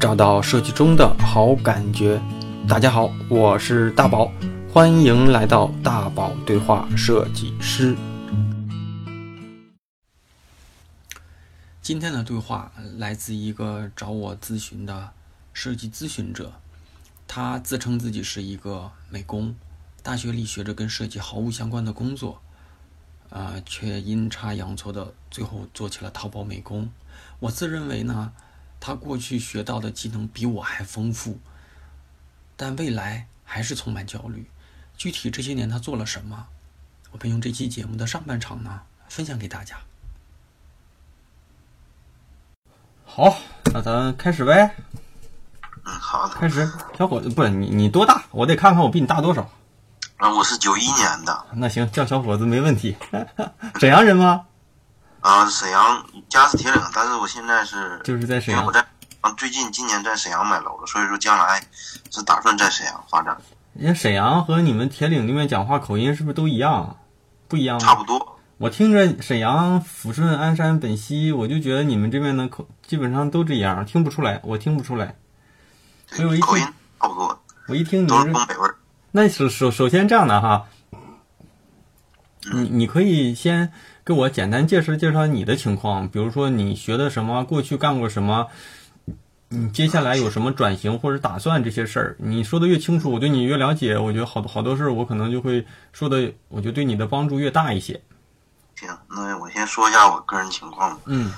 找到设计中的好感觉。大家好，我是大宝，欢迎来到大宝对话设计师。今天的对话来自一个找我咨询的设计咨询者，他自称自己是一个美工，大学里学着跟设计毫无相关的工作，啊、却阴差阳错的最后做起了淘宝美工。我自认为呢，他过去学到的技能比我还丰富，但未来还是充满焦虑。具体这些年他做了什么，我便用这期节目的上半场呢分享给大家。好，那咱开始呗。嗯，好的。开始，小伙子，不是你，你多大？我得看看我比你大多少。啊，我是九一年的，那行，叫小伙子没问题。沈阳人吗？啊，沈阳家是铁岭，但是我现在是就是在沈阳因为我。在啊，最近今年在沈阳买楼了，所以说将来是打算在沈阳发展，人家沈阳和你们铁岭那边讲话口音是不是都一样？不一样吗？差不多。我听着沈阳、抚顺、鞍山、本溪，我就觉得你们这边的口基本上都这样，听不出来，我听不出来。所以我一对，口音听，差不多，我一听你都是是东北味儿。那首首首先这样的哈，你你可以先给我简单介绍介绍你的情况，比如说你学的什么，过去干过什么，你接下来有什么转型或者打算这些事儿。你说的越清楚，我对你越了解，我觉得好多好多事儿我可能就会说的，我觉得对你的帮助越大一些。行，那我先说一下我个人情况吧。嗯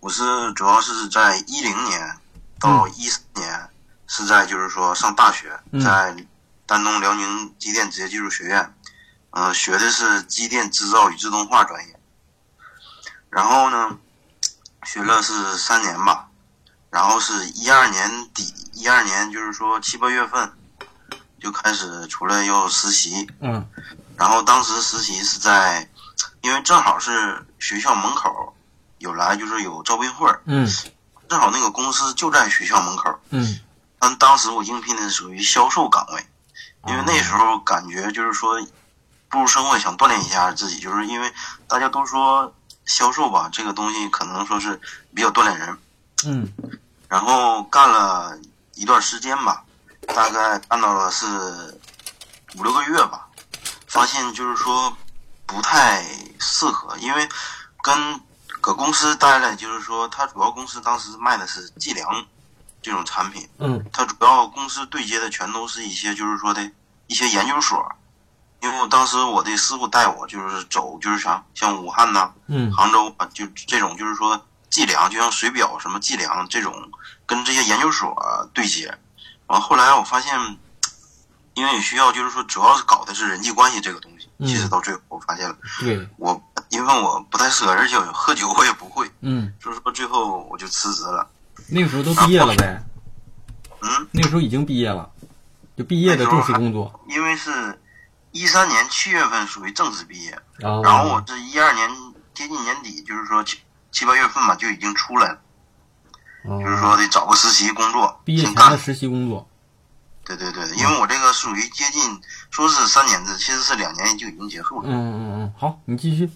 我是主要是在一零年到一四年是在就是说上大学，嗯在丹东辽宁机电职业技术学院，呃，学的是机电制造与自动化专业。然后呢，学了是三年吧，然后是一二年底，一二年就是说七八月份就开始出来要实习，嗯然后当时实习是在，因为正好是学校门口有来就是有招聘会，嗯正好那个公司就在学校门口。嗯但当时我应聘的属于销售岗位，因为那时候感觉就是说步入社会想锻炼一下自己，就是因为大家都说销售吧这个东西可能说是比较锻炼人，嗯。然后干了一段时间吧，大概干到了是五六个月吧，发现就是说不太适合，因为跟搁公司待了，就是说他主要公司当时卖的是计量这种产品，嗯。它主要公司对接的全都是一些就是说的一些研究所，因为我当时我的师傅带我就是走就是啥像武汉呐、嗯杭州啊，就这种就是说计量，就像水表什么计量这种，跟这些研究所、啊对接。完后来我发现，因为需要就是说主要是搞的是人际关系这个东西。嗯其实到最后我发现了，对我因为我不太适合，而且喝酒我也不会，嗯，所以说最后我就辞职了。那个时候都毕业了呗，嗯，那个时候已经毕业了，就毕业的正式工作。因为是一三年七月份属于正式毕业，然后我是一二年接近年底，就是说七七八月份吧，就已经出来了，就是说得找个实习工作，毕业前的。实习工作。对对对，因为我这个属于接近说是三年制，其实是两年就已经结束了。嗯嗯嗯，好，你继续。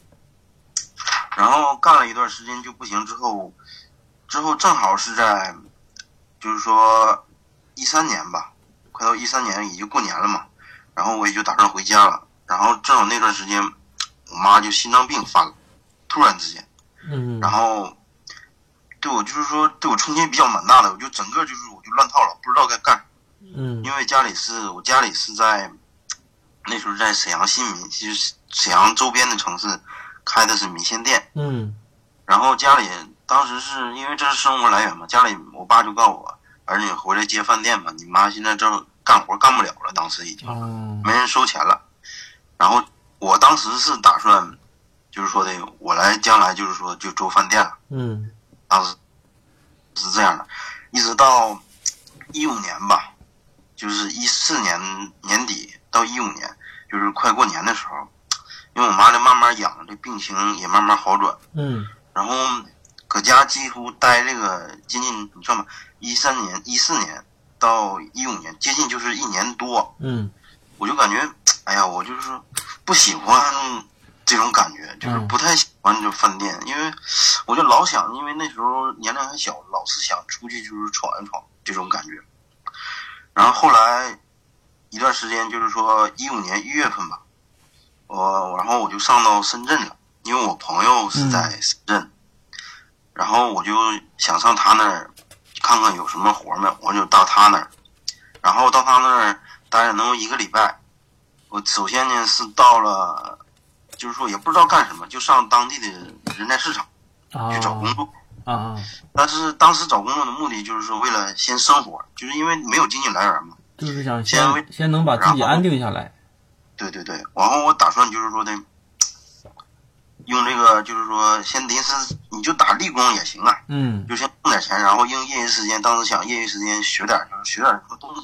然后干了一段时间就不行，之后之后正好是在就是说一三年吧，快到一三年也就过年了嘛，然后我也就打算回家了。然后正好那段时间，我妈就心脏病犯了，突然之间，嗯然后对我就是说对我冲击比较蛮大的，我就整个就是我就乱套了，不知道该干啥。嗯因为家里是我家里是在那时候在沈阳新民，就是沈阳周边的城市开的是米线店，嗯然后家里当时是因为这是生活来源嘛，家里我爸就告诉我，儿女回来接饭店嘛，你妈现在正干活干不了了，当时已经哦。没人收钱了，然后我当时是打算就是说的我来将来就是说就做饭店了。嗯。当时是这样的，一直到一五年吧，就是一四年年底到一五年，就是快过年的时候，因为我妈这慢慢养，这病情也慢慢好转，嗯。然后搁家几乎待这个接近你算吧，一三年、一四年到一五年，接近就是一年多，嗯。我就感觉，哎呀，我就是不喜欢这种感觉，就是不太喜欢这饭店，因为我就老想，因为那时候年龄还小，老是想出去就是闯一闯这种感觉。然后后来一段时间，就是说一五年一月份吧，我然后我就上到深圳了，因为我朋友是在深圳，然后我就想上他那儿看看有什么活没，我就到他那儿，然后到他那儿待了能有一个礼拜。我首先呢是到了，就是说也不知道干什么，就上当地的人才市场去找工作啊。但是当时找工作的目的就是说为了先生活，就是因为没有经济来源嘛，就是想先先能把自己安定下来。对对对，然后我打算就是说的，用这个就是说先临时你就打立功也行啊，嗯，就先挣点钱，然后用业余时间，当时想业余时间学点就是学点什么东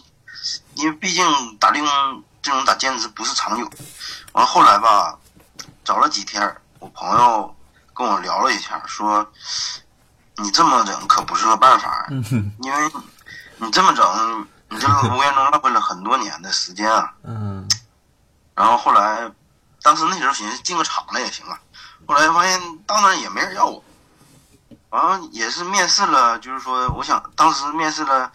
西，因为毕竟打力工。这种打兼职不是长久，完后来吧，找了几天，我朋友跟我聊了一下，说你这么整可不是个办法，因为你这么整，你这个无言中浪费了很多年的时间啊。嗯。然后后来，当时那时候寻思进个厂子也行啊，后来发现到那也没人要我，完了也是面试了，就是说我想当时面试了。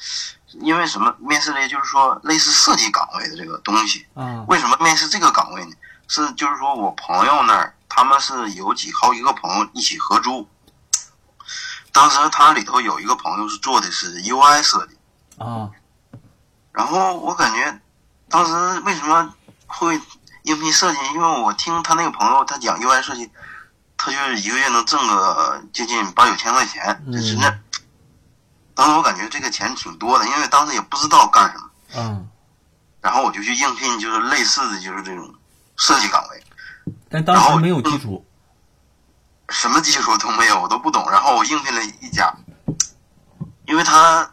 因为什么面试的，就是说类似设计岗位的这个东西。嗯。为什么面试这个岗位呢？是就是说我朋友那儿，他们是有几好几个朋友一起合租。当时他里头有一个朋友是做的是 UI 设计。啊。然后我感觉，当时为什么会应聘设计？因为我听他那个朋友他讲 UI 设计，他就是一个月能挣个接近八九千块钱，在深圳。当时我感觉这个钱挺多的，因为当时也不知道干什么。嗯。然后我就去应聘，就是类似的就是这种设计岗位。但当时没有基础。什么基础都没有，我都不懂。然后我应聘了一家，因为他，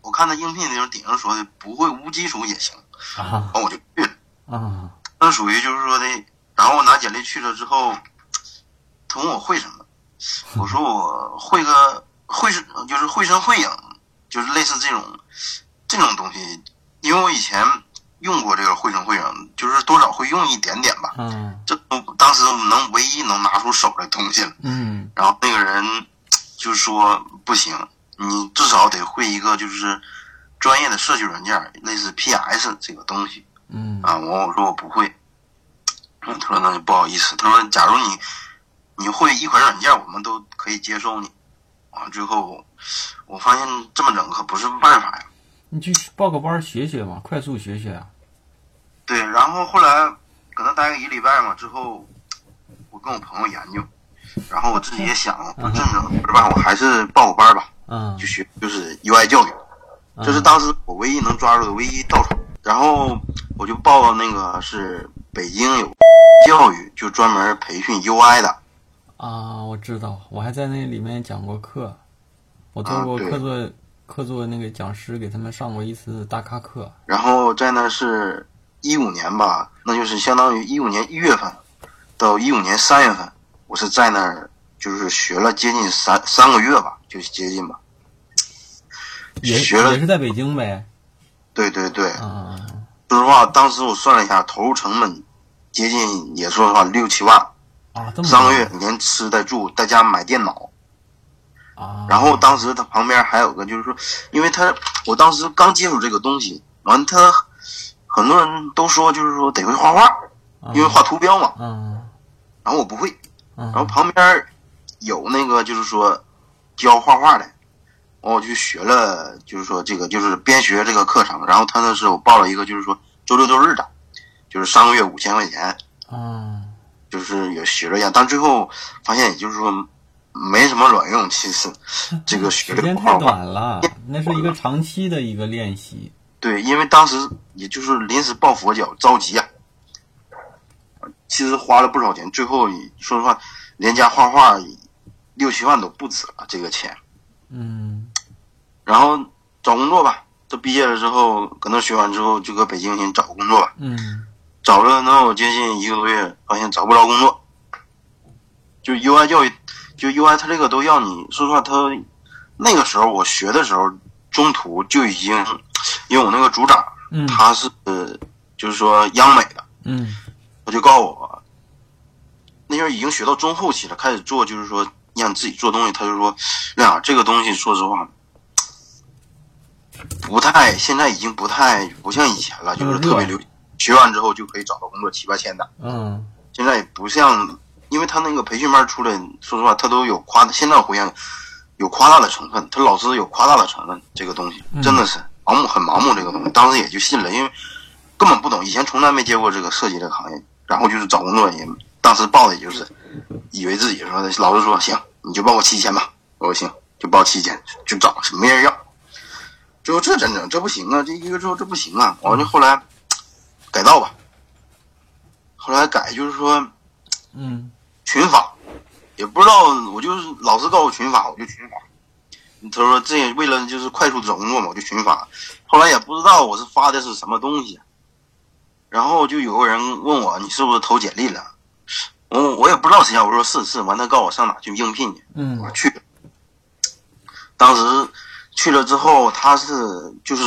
我看他应聘的时候顶上说的不会无基础也行。啊。然后我就去了。啊。那属于就是说的，然后我拿简历去了之后，他问我会什么，我说我会个。绘声就是绘声绘影，就是类似这种这种东西，因为我以前用过这个绘声绘影，就是多少会用一点点吧。嗯。这当时能唯一能拿出手的东西了。嗯。然后那个人就说不行，你至少得会一个就是专业的设计软件，类似 PS 这个东西。嗯。啊，我我说我不会。他说那就不好意思。他说假如你你会一款软件，我们都可以接受你。完之后，我发现这么整可不是办法呀。你去报个班学学嘛，快速学学啊。对，然后后来搁那待个一礼拜嘛，之后我跟我朋友研究，然后我自己也想，不这么整不是办法，我还是报个班吧。嗯。就学就是 UI 教育，这是当时我唯一能抓住的唯一稻草。然后我就报那个是北京有教育，就专门培训 UI 的。啊，我知道，我还在那里面讲过课，我做过客座客座那个讲师，给他们上过一次大咖课。然后在那是一五年吧，那就是相当于一五年一月份到一五年三月份，我是在那儿就是学了接近三三个月吧，就是接近吧。也学了也是在北京呗。对对对。啊。说实话，当时我算了一下，投入成本接近，也说实话六七万。啊，三个月连吃带住带家买电脑，啊，然后当时他旁边还有个就是说，因为他我当时刚接触这个东西，完他很多人都说就是说得会画画，因为画图标嘛，嗯，然后我不会，然后旁边有那个就是说教画画的，我就学了，就是说这个就是边学这个课程，然后他那是我报了一个就是说周六周日的，就是三个月五千块钱，啊。就是也学了一下，但最后发现，也就是说没什么卵用。其实 这个学时间太短了，那是一个长期的一个练习。对，因为当时也就是临时抱佛脚，着急啊。其实花了不少钱，最后说实话，连家画画六七万都不止了这个钱。嗯。然后找工作吧，都毕业了之后，搁那学完之后，就搁北京先找工作吧。嗯。找了能有接近一个多月，发现找不着工作。就 UI 教育，就 UI，他这个都要你。说实话，他那个时候我学的时候，中途就已经，因为我那个组长，他是就是说央美的，嗯，他就告诉我，那时候已经学到中后期了，开始做就是说让自己做东西，他就说，亮这个东西说实话，不太现在已经不太不像以前了，就是特别流，学完之后就可以找到工作七八千的。嗯现在也不像，因为他那个培训班出来，说实话，他都有夸，现在回想有夸大的成分，他老师有夸大的成分，这个东西嗯真的是盲目，很盲目这个东西，当时也就信了，因为根本不懂，以前从来没接过这个设计这个行业，然后就是找工作也，当时报的也就是以为自己说的，老师说行，你就报个七千吧，我说行，就报七千，就找，没人要，最后这真整，这不行啊，这一个之后这不行啊，完了后来改造吧。后来改就是说嗯群发，也不知道，我就是老师告诉我群发，我就群发。他说这为了就是快速找工作嘛，我就群发。后来也不知道我是发的是什么东西，然后就有个人问我你是不是投简历了？我我也不知道谁呀，我说是是。完他告诉我上哪去应聘去，嗯我去。当时去了之后，他是就是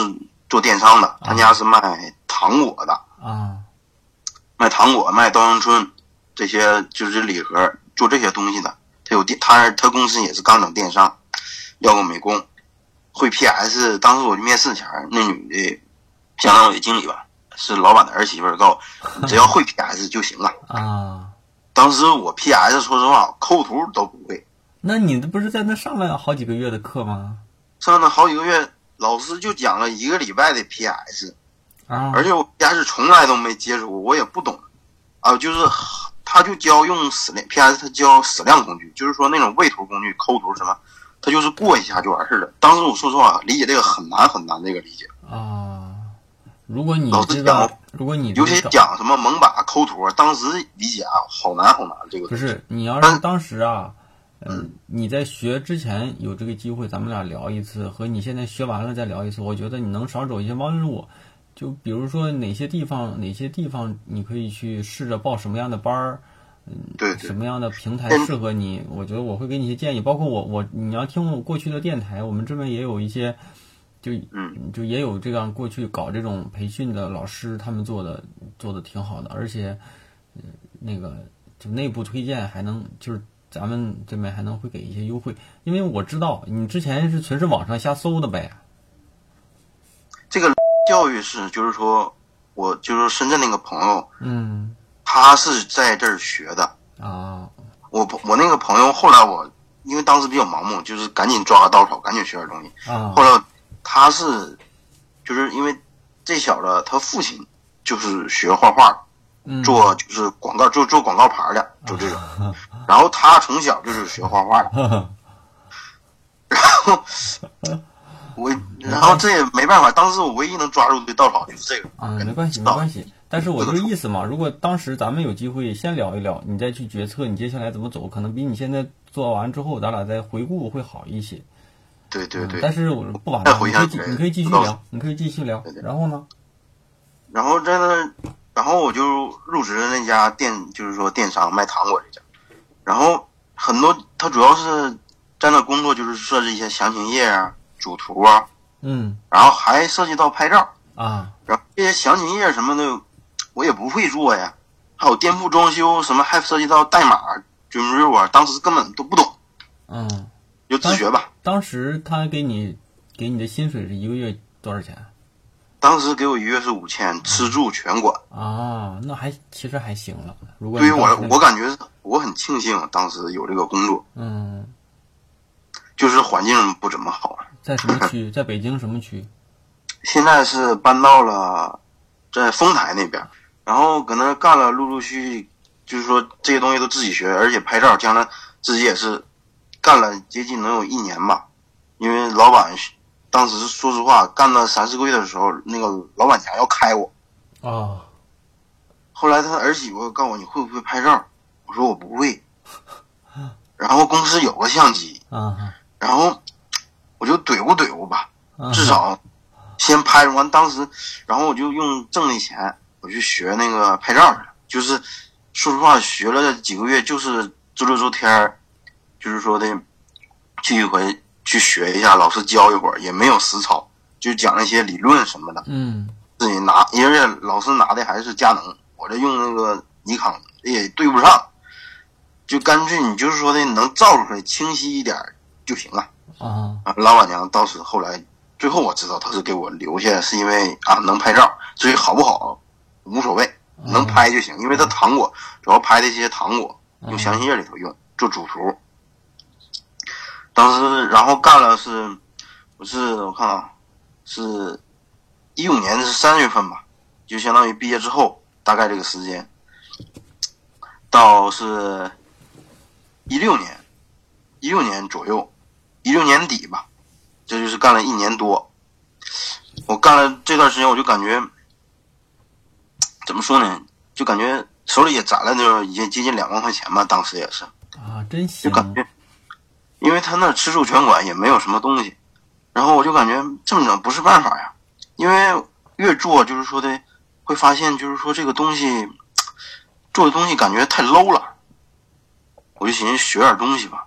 做电商的，他家是卖糖果的。啊卖糖果、卖稻香村这些就是礼盒做这些东西的。他有电，他他公司也是刚整电商，要个美工，会 PS。当时我去面试前儿，那女的相当于经理吧，是老板的儿媳妇儿，告诉我只要会 PS 就行了。啊，当时我 PS 说实话抠图都不会，那你不是在那上了好几个月的课吗？上了好几个月，老师就讲了一个礼拜的 PS。啊，而且我家是从来都没接触过，我也不懂，啊，就是他就教用矢量 PS，他教矢量工具，就是说那种位图工具、抠图什么，他就是过一下就完事儿了。当时我说实话，理解这个很难很难，这个理解，啊，如果你老师这个讲，如果你尤其讲什么蒙把抠图，当时理解啊，好难好难，这个不是你要但是当时啊，嗯，你在学之前有这个机会，咱们俩聊一次，和你现在学完了再聊一次，我觉得你能少走一些弯路。就比如说哪些地方，哪些地方你可以去试着报什么样的班儿，嗯对什么样的平台嗯适合你？我觉得我会给你一些建议，包括我我你要听我过去的电台，我们这边也有一些，就嗯就也有这样过去搞这种培训的老师，他们做的做的挺好的，而且，呃那个就内部推荐还能就是咱们这边还能会给一些优惠，因为我知道你之前是纯是网上瞎搜的呗。这个教育是就是说，我就是深圳那个朋友，嗯。他是在这儿学的，啊。我我那个朋友后来我因为当时比较盲目，就是赶紧抓个到手，赶紧学点东西。啊。后来他是，就是因为这小子他父亲就是学画画，嗯。做就是广告，做做广告牌的，就这种。然后他从小就是学画画的，然后我，然后这也没办法，当时我唯一能抓住的稻草就是这个啊，没关系，没关系。但是我这个意思嘛，如果当时咱们有机会先聊一聊，你再去决策你接下来怎么走，可能比你现在做完之后，咱俩再回顾会好一些。对对对。但是我不晚再了，回想你可以继你可以继续聊，你可以继续聊对。对然后呢？然后在那，然后我就入职了那家电，就是说电商卖糖果这家。然后很多他主要是在那工作，就是设置一些详情页啊、主图啊，嗯然后还涉及到拍照。啊然后这些详情页什么的，我也不会做呀。还有店铺装修什么，还涉及到代码、准入啊，当时根本都不懂，嗯，就自学吧。当时他给你给你的薪水是一个月多少钱？当时给我一月是五千，吃住全管。啊，那还其实还行了。如果对于我我感觉我很庆幸当时有这个工作，嗯，就是环境不怎么好。在什么区？在北京什么区？现在是搬到了在丰台那边，然后搁那干了，陆陆续续就是说这些东西都自己学，而且拍照，将来自己也是干了接近能有一年吧。因为老板当时说实话，干了三四个月的时候，那个老板娘要开我，啊后来他儿媳妇告诉我你会不会拍照，我说我不会，然后公司有个相机，啊然后！至少先拍完。当时，然后我就用挣的钱，我去学那个拍照去。就是说实话，学了几个月，就是周六周天儿，就是说的去一回去学一下，老师教一会儿，也没有实操，就讲那些理论什么的，嗯自己拿，因为老师拿的还是佳能，我这用那个尼康也对不上。就干脆你就是说的能照出来清晰一点就行了。啊啊，老板娘到此后来最后我知道他是给我留下，是因为啊能拍照，至于好不好无所谓，能拍就行，因为他糖果主要拍的这些糖果用香榭里头用做主图。当时然后干了是，我是我看啊，是一五年是三月份吧，就相当于毕业之后大概这个时间，到是一六年，一六年左右。一六年底吧，这就是干了一年多。我干了这段时间，我就感觉怎么说呢？就感觉手里也攒了就已经接近两万块钱吧，当时也是。啊，真行！就感觉，因为他那吃住全管，也没有什么东西。然后我就感觉这么整不是办法呀，因为越做就是说的，会发现就是说这个东西做的东西感觉太 low 了。我就寻思学点东西吧。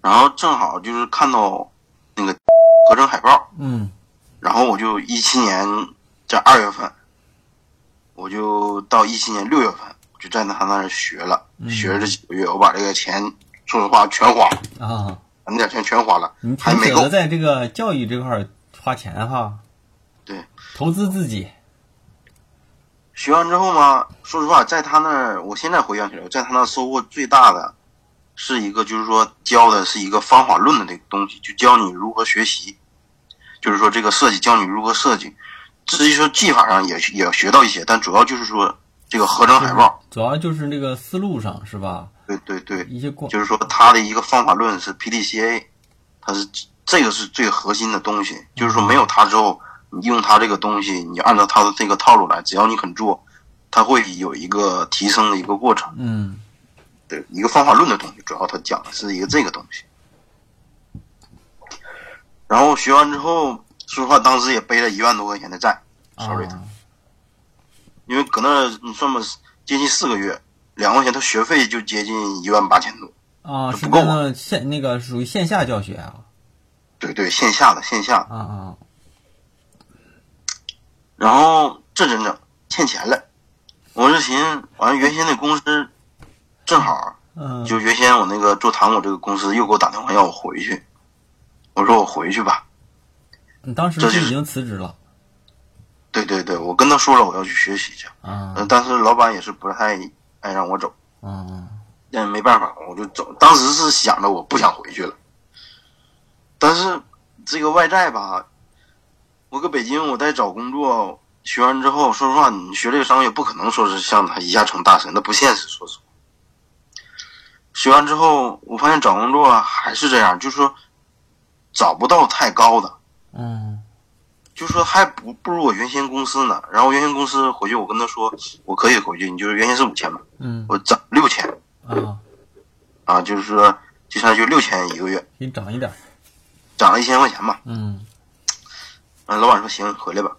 然后正好就是看到那个合成海报，嗯，然后我就一七年在二月份，我就到一七年六月份，我就在他那儿学了，学了这几个月，我把这个钱，说实话全花了啊，那点钱全花了，你还没够挺舍得。在这个教育这块花钱哈，对，投资自己，学完之后嘛，说实话，在他那儿，我现在回想起来，在他那儿收获最大的，是一个就是说教的是一个方法论的这个东西，就教你如何学习，就是说这个设计教你如何设计。至于说技法上也也学到一些，但主要就是说这个合成海报，主要就是那个思路上是吧？对对对，一些光就是说他的一个方法论是 PDCA，它是这个是最核心的东西。就是说没有它之后，你用它这个东西，你按照它的这个套路来，只要你肯做，它会有一个提升的一个过程。嗯对，一个方法论的东西，主要它讲的是一个这个东西。然后学完之后，说实话，当时也背了一万多块钱的债，手里头，啊。因为搁那你算吧，接近四个月，两块钱，他学费就接近一万八千多。啊，不够啊。线那个属于线下教学啊。对对，线下的线下，啊啊。然后这整整欠钱了，我是寻思，完了原先那公司正好嗯，就原先我那个做糖果这个公司又给我打电话要我回去，我说我回去吧。你当时就已经辞职了对对对，我跟他说了我要去学习去，啊嗯，但是老板也是不太爱让我走，嗯但没办法，我就走。当时是想着我不想回去了，但是这个外债吧，我搁北京我在找工作，学完之后，说实话，你学这个商业不可能说是像他一下成大神，那不现实，说实话。学完之后，我发现找工作还是这样，就是说找不到太高的，嗯就说还不不如我原先公司呢。然后原先公司回去，我跟他说我可以回去，你就是原先是五千嘛，嗯我涨六千啊，啊，就是说就相当于就六千一个月，给你涨一点涨了一千块钱吧。嗯啊，老板说行，回来吧，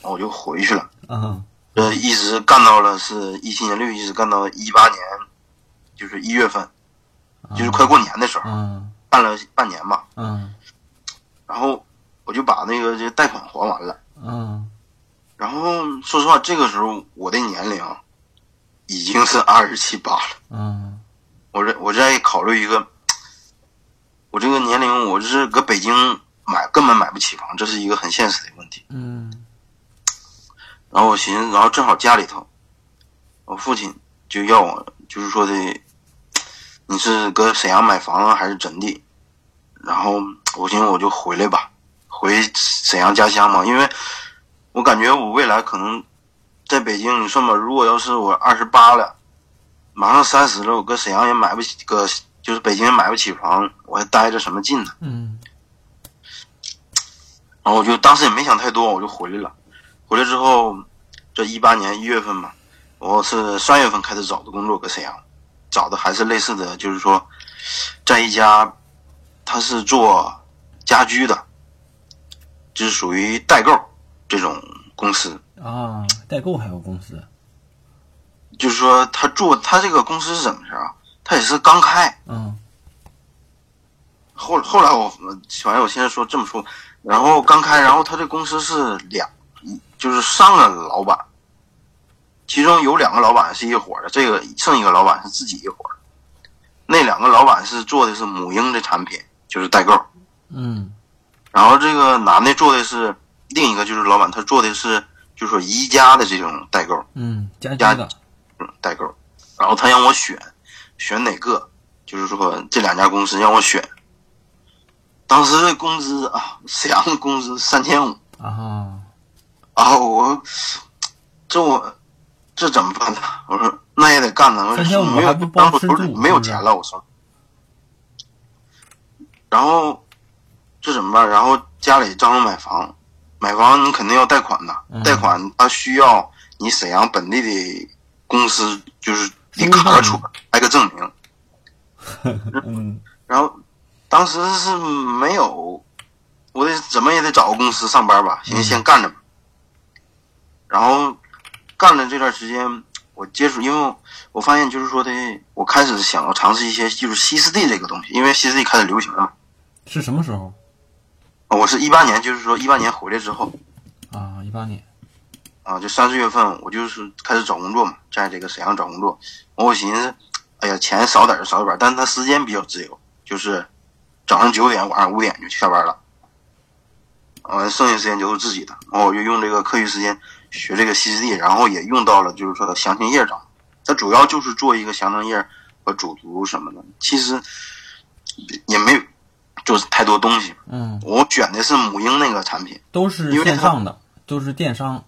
然后我就回去了。嗯呃，一直干到了是一七年六月，一直干到一八年，就是一月份，就是快过年的时候，嗯干了半年吧。嗯然后我就把那个这贷款还完了。嗯然后说实话，这个时候我的年龄啊已经是二十七八了。嗯我这我在考虑一个，我这个年龄，我是搁北京买根本买不起房，这是一个很现实的问题。嗯然后我寻思，然后正好家里头，我父亲就要我，就是说的，你是搁沈阳买房啊，还是怎地？然后我寻思我就回来吧，回沈阳家乡嘛，因为我感觉我未来可能在北京，你说嘛，如果要是我二十八了，马上三十了，我搁沈阳也买不起个，就是北京也买不起房，我还待着什么劲呢？嗯然后我就当时也没想太多，我就回来了。回来之后，这一八年一月份嘛，我是三月份开始找的工作，搁沈阳，找的还是类似的，就是说，在一家，他是做家居的，就是属于代购这种公司，啊，代购还有公司就是说他做他这个公司是怎么着啊？他也是刚开，嗯后后来我反正我现在说这么说，然后刚开，然后他这公司是两，就是三个老板，其中有两个老板是一伙儿的，这个剩一个老板是自己一伙儿的。那两个老板是做的是母婴的产品，就是代购。嗯然后这个男的做的是另一个，就是老板他做的是就是说宜家的这种代购，嗯，家家的，嗯，代购。然后他让我选选哪个，就是说这两家公司让我选。当时的工资啊，沈阳的工资三千五啊，啊，我这我这怎么办呢？我说那也得干呢，我说3500没有当时没有钱了，我说。然后这怎么办？然后家里张罗买房，买房你肯定要贷款的，嗯贷款他需要你沈阳本地的公司就是你卡出来个证明。嗯然后当时是没有，我得怎么也得找个公司上班吧，行，嗯先干着吧。然后干了这段时间，我接触，因为我发现就是说的，我开始想要尝试一些就是西斯蒂这个东西，因为西斯蒂开始流行了。是什么时候我是一八年，就是说一八年回来之后啊？一八年，啊，就三四月份，我就是开始找工作嘛，在这个沈阳找工作。我寻思，哎呀，钱少点儿就少点儿，但是他时间比较自由，就是早上九点，晚上五点就下班了。完、剩下时间就是自己的。然后我就用这个课余时间学这个 CCD，然后也用到了就是说的详情页上。它主要就是做一个详情页和主图什么的，其实也没有做太多东西。嗯，我选的是母婴那个产品，都是线上的，都是电商，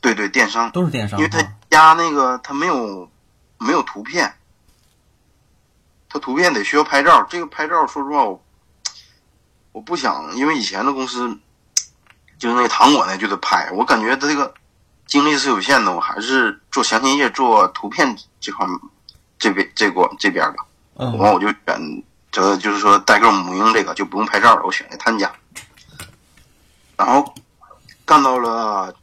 对对，电商。都是电商因为它哈。加那个他没有没有图片，他图片得需要拍照。这个拍照，说实话，我我不想，因为以前的公司就是那个糖果那就得拍，我感觉他这个精力是有限的，我还是做详情页、做图片这块这边这块这边吧。嗯完我就选择就是说代购母婴这个就不用拍照了，我选的他家。然后干到了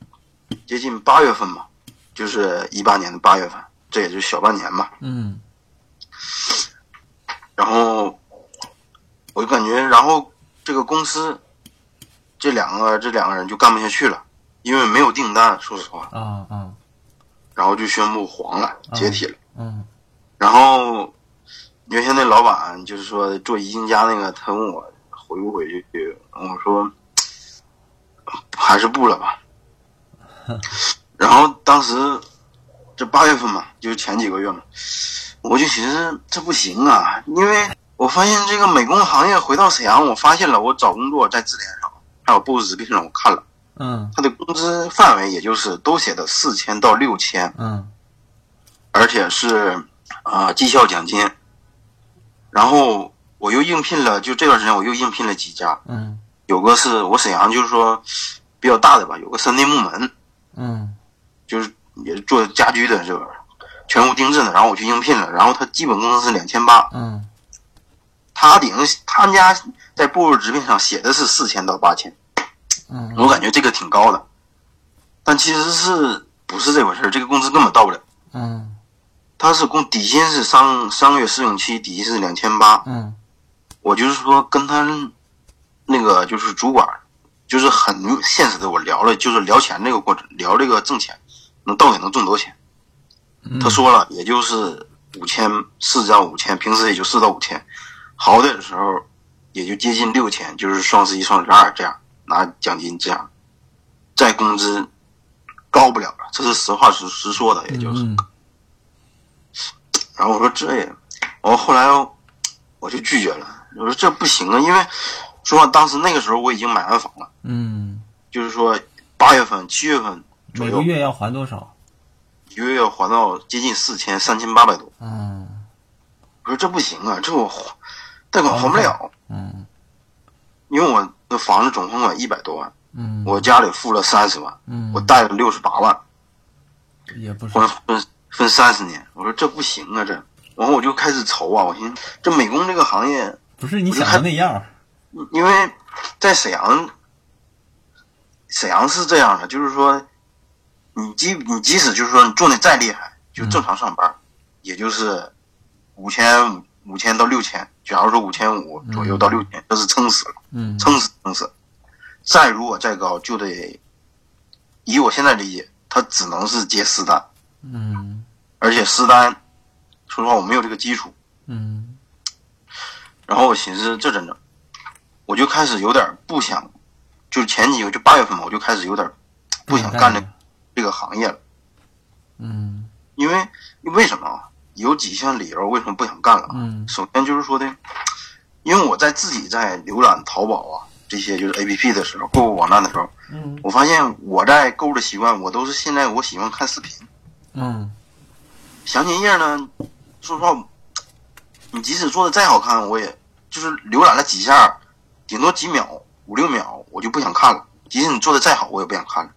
接近八月份吧，就是一八年的八月份，这也就小半年吧。嗯然后我就感觉，然后这个公司这两个这两个人就干不下去了，因为没有订单，说实话，啊啊然后就宣布黄了，解体了。嗯然后原先那老板就是说做宜兴家那个，他问我回不回去，我说 还是不了吧。然后当时这八月份嘛，就是前几个月嘛，我就寻思这不行啊，因为我发现这个美工行业回到沈阳，我发现了，我找工作在字典上还有 BOSS 直聘上我看了，嗯他的工资范围也就是都写的四千到六千，嗯而且是啊、绩效奖金。然后我又应聘了，就这段时间我又应聘了几家，嗯。有个是我沈阳就是说比较大的吧，有个森林木门，嗯。就是也是做家居的这个全屋定制的，然后我去应聘了，然后他基本工资是两千八，嗯。他顶他们家在步入直聘上写的是四千到八千，嗯。我感觉这个挺高的，但其实是不是这回事儿？这个工资根本到不了。嗯他是工底薪是三三个月试用期，底薪是两千八。嗯我就是说跟他那个就是主管，就是很现实的，我聊了，就是聊钱这个过程，聊这个挣钱，能到底能挣多少钱？嗯，他说了，也就是五千四到五千，平时也就四到五千，好点的时候也就接近六千，就是双十一、双十二这样拿奖金这样，再工资高不了了，这是实话实实说的，也就是。嗯然后我说这也，我后来我就拒绝了，我说这不行啊，因为说当时那个时候我已经买完房了，嗯，就是说八月份、七月份左右，每个月要还多少？一个月要还到接近四千、三千八百多。嗯我说这不行啊，这我还贷款还不了，嗯因为我那房子总还款一百多万，嗯，我家里付了三十万，嗯我贷了六十八万，也不是分分分三十年。我说这不行啊，这，然后我就开始愁啊，我寻思这美工这个行业不是你想的那样。因为在沈阳，沈阳是这样的，就是说，你即你即使就是说你做的再厉害，就正常上班，也就是五千五千到六千，假如说五千五左右到六千，这是撑死了，嗯撑死撑死。再如果再高，就得以我现在理解，他只能是接私单，嗯而且私单，说实话我没有这个基础，嗯然后我寻思这真整？我就开始有点不想，就是前几个就八月份嘛，我就开始有点不想干这这个行业了。嗯因为为什么啊？有几项理由为什么不想干了啊？嗯首先就是说的，因为我在自己在浏览淘宝啊这些就是 A P P 的时候，购物网站的时候，嗯我发现我在购物的习惯，我都是现在我喜欢看视频，嗯详情页呢，说实话，你即使做的再好看，我也就是浏览了几下，顶多几秒、五六秒，我就不想看了。即使你做的再好，我也不想看了。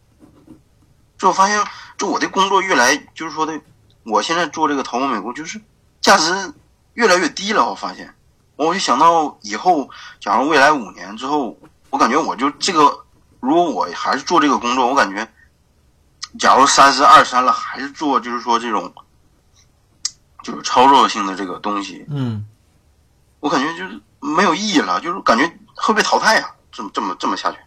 这我发现，这我的工作越来就是说的，我现在做这个淘宝美工，就是价值越来越低了。我发现，我就想到以后，假如未来五年之后，我感觉我就这个，如果我还是做这个工作，我感觉，假如三十二三了，还是做就是说这种。就是操作性的这个东西，嗯我感觉就是没有意义了，就是感觉会被淘汰呀、这么这么这么下去。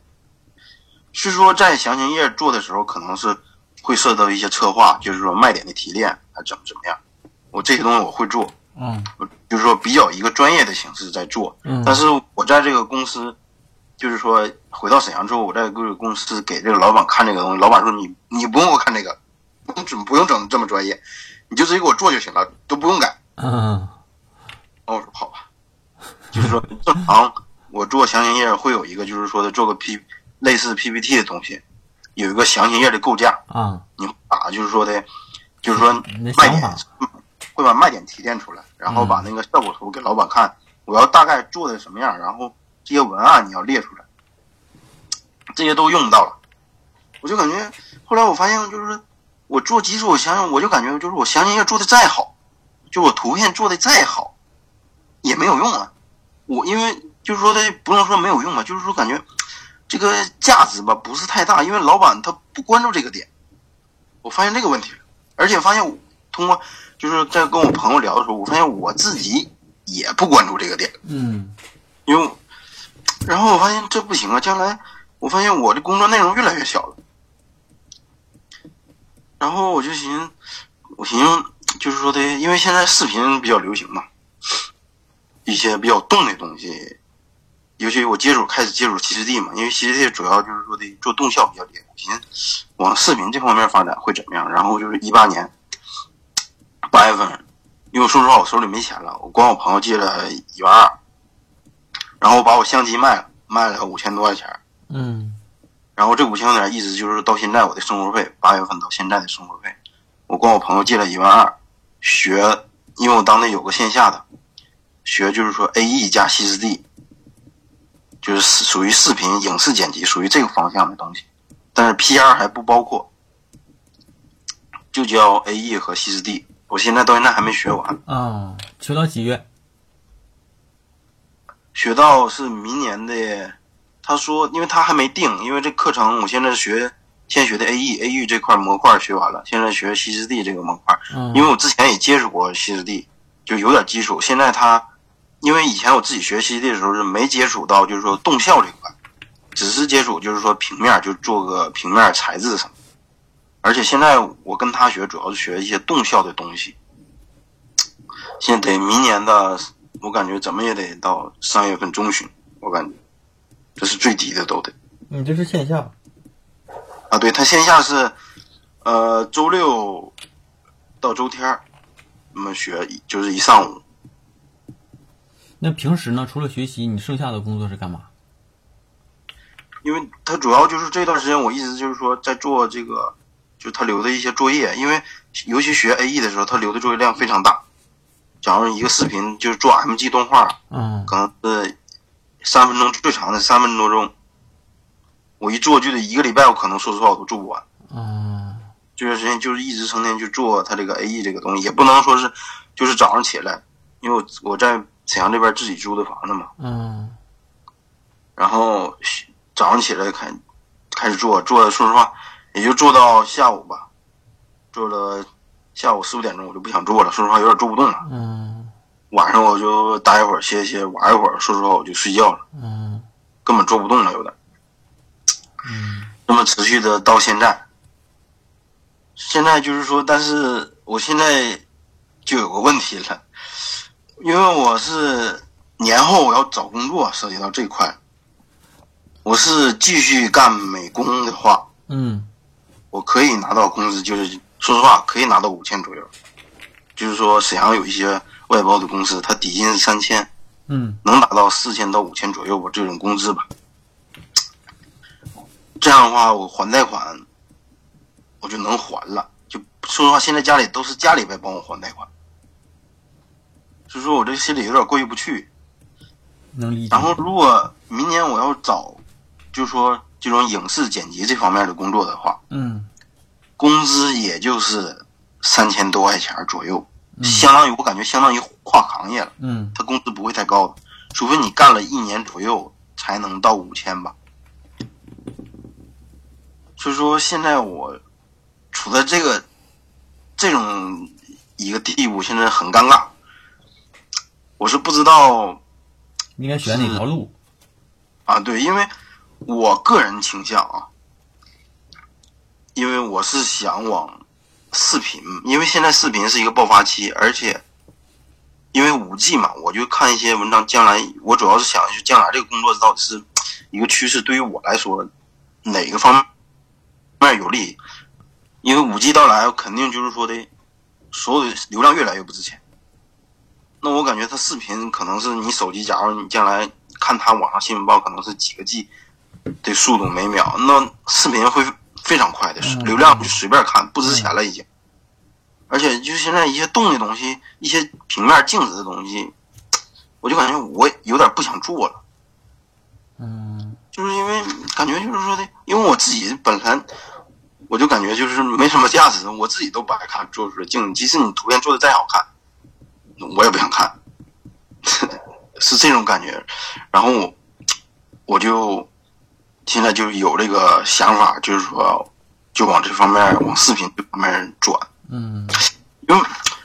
是说在详情页做的时候，可能是会涉及到一些策划，就是说卖点的提炼，还怎么怎么样。我这些东西我会做，嗯就是说比较一个专业的形式在做。嗯但是我在这个公司，就是说回到沈阳之后，我在这个公司给这个老板看这个东西，老板说你你不用给我看这个，不用整不用整这么专业，你就直接给我做就行了，都不用改。嗯哦，我说好吧，就是说正常我做详情页会有一个就是说的做个 P 类似 PPT 的东西，有一个详情页的构架，啊，你把就是说的，就是说卖点，会把卖点提炼出来，然后把那个效果图给老板看，我要大概做的什么样，然后这些文案你要列出来，这些都用不到了。我就感觉后来我发现就是我做基础，我想想我就感觉就是我详情页做的再好，就我图片做的再好，也没有用啊。我因为就是说的不能说没有用吧，就是说感觉这个价值吧不是太大，因为老板他不关注这个点。我发现这个问题了，而且发现我通过就是在跟我朋友聊的时候，我发现我自己也不关注这个点，嗯因为然后我发现这不行啊，将来我发现我的工作内容越来越小了，然后我就寻思，我寻思就是说的，因为现在视频比较流行嘛，一些比较动的东西，尤其我接触开始接触 7D 嘛，因为 7D 主要就是说的做动效比较厉害，我寻思往视频这方面发展会怎么样？然后就是一八年八月份，因为说实话我手里没钱了，我管我朋友借了一万二，然后把我相机卖了，卖了五千多块钱，嗯然后这五千块钱一直就是到现在我的生活费，八月份到现在的生活费，我管我朋友借了一万二，学，因为我当地有个线下的，学就是说 A E 加 C 四 D，就是属于视频影视剪辑，属于这个方向的东西，但是 P R 还不包括，就教 A E 和 C 四 D，我现在到现在还没学完，啊，学到几月？学到是明年的，他说，因为他还没定，因为这课程我现在学，先学的 A E A E 这块模块学完了，现在学 C 四 D 这个模块，嗯因为我之前也接触过 C 四 D，就有点基础。现在他，因为以前我自己学 C 四 D 的时候是没接触到，就是说动效这块，只是接触就是说平面，就做个平面材质什么。而且现在我跟他学，主要是学一些动效的东西。现在得明年的，我感觉怎么也得到三月份中旬，我感觉这是最低的都得。你这是线下，啊，对，他线下是，呃，周六到周天儿，那么学就是一上午。那平时呢？除了学习，你剩下的工作是干嘛？因为他主要就是这段时间，我一直就是说在做这个，就是他留的一些作业。因为尤其学 A E 的时候，他留的作业量非常大。假如一个视频就是做 MG 动画，嗯可能是三分钟最长的三分多钟，我一做就得一个礼拜，我可能说实话我都做不完。嗯这段时间就是一直成天去做他这个 A E 这个东西，也不能说是就是早上起来，因为我我在沈阳这边自己租的房子嘛，嗯然后早上起来开开始做，做说实话也就做到下午吧，做了下午四五点钟我就不想做了，说实话有点做不动了。嗯晚上我就待一会儿歇歇，玩一会儿，说实话我就睡觉了，嗯根本做不动了，有点。嗯那么持续的到现在，现在就是说，但是我现在就有个问题了，因为我是年后我要找工作，涉及到这块，我是继续干美工的话，嗯我可以拿到工资，就是说实话，可以拿到五千左右。就是说，沈阳有一些外包的公司，它底薪是三千，嗯能达到四千到五千左右吧，这种工资吧。这样的话，我还贷款，我就能还了。就说实话，现在家里都是家里在帮我还贷款，所以说我这心里有点过意不去。能理解然。后，如果明年我要找，就说这种影视剪辑这方面的工作的话，嗯工资也就是三千多块钱左右，嗯相当于我感觉相当于跨行业了。嗯他工资不会太高的，除非你干了一年左右才能到五千吧。所以说现在我处在这个这种一个地步，现在很尴尬。我是不知道应该选哪条路？啊，对，因为我个人倾向啊，因为我是想往视频，因为现在视频是一个爆发期，而且因为五 G 嘛，我就看一些文章，将来我主要是想，就将来这个工作到底是一个趋势，对于我来说哪个方面有利？因为五 G 到来，肯定就是说的，所有的流量越来越不值钱。那我感觉它视频可能是你手机，假如你将来看它网上新闻报，可能是几个 G 的速度每秒，那视频会非常快的，嗯流量就随便看，不值钱了已经。而且就现在一些动的东西，一些平面静止的东西，我就感觉我有点不想做了。嗯就是因为感觉就是说的，因为我自己本身我就感觉就是没什么价值，我自己都不爱看做出来镜，即使你图片做的再好看，我也不想看，是这种感觉。然后我我就现在就有这个想法，就是说就往这方面往视频这方面转。嗯因为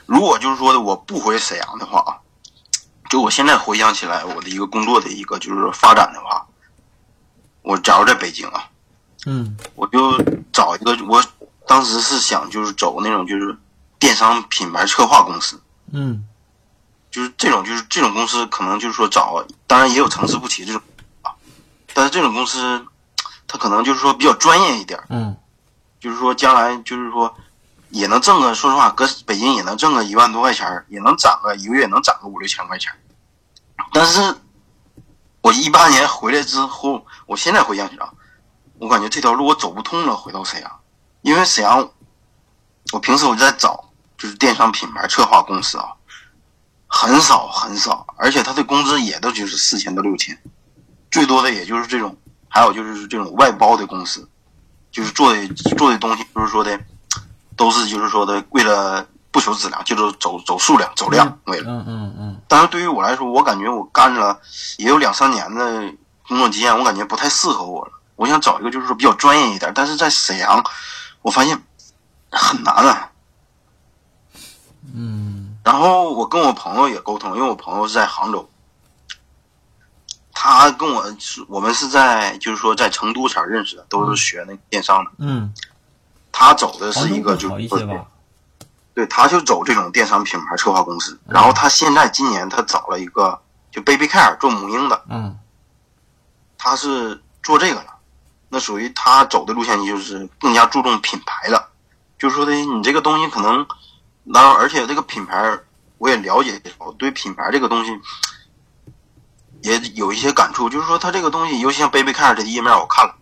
如果就是说的我不回沈阳的话啊，就我现在回想起来我的一个工作的一个就是说发展的话，我假如在北京啊，嗯我就找一个，我当时是想就是走那种就是电商品牌策划公司，嗯就是这种就是这种公司可能就是说找，当然也有层次不齐这种啊，但是这种公司它可能就是说比较专业一点，嗯就是说将来就是说也能挣个，说实话，搁北京也能挣个一万多块钱儿，也能攒个一个月能攒个五六千块钱儿。但是，我一八年回来之后，我现在回想起来，我感觉这条路我走不通了。回到沈阳，因为沈阳，我平时我就在找就是电商品牌策划公司啊，很少很少，而且他的工资也都就是四千到六千，最多的也就是这种，还有就是这种外包的公司。就是做的做的东西，就是说的，都是就是说的，为了不求质量，就是走走数量、走量，为了。嗯嗯嗯但是对于我来说，我感觉我干了也有两三年的工作经验，我感觉不太适合我了。我想找一个就是说比较专业一点，但是在沈阳，我发现很难啊。嗯然后我跟我朋友也沟通，因为我朋友是在杭州，他跟我是我们是在就是说在成都才认识的，都是学那个电商的。嗯，他走的是一个就是？对，他就走这种电商品牌策划公司。嗯然后他现在今年他找了一个就 Baby Care 做母婴的，嗯他是做这个了。那属于他走的路线就是更加注重品牌了，就是说的你这个东西可能，然后而且这个品牌我也了解，我对品牌这个东西也有一些感触，就是说它这个东西，尤其像 Baby Care 这页面我看了，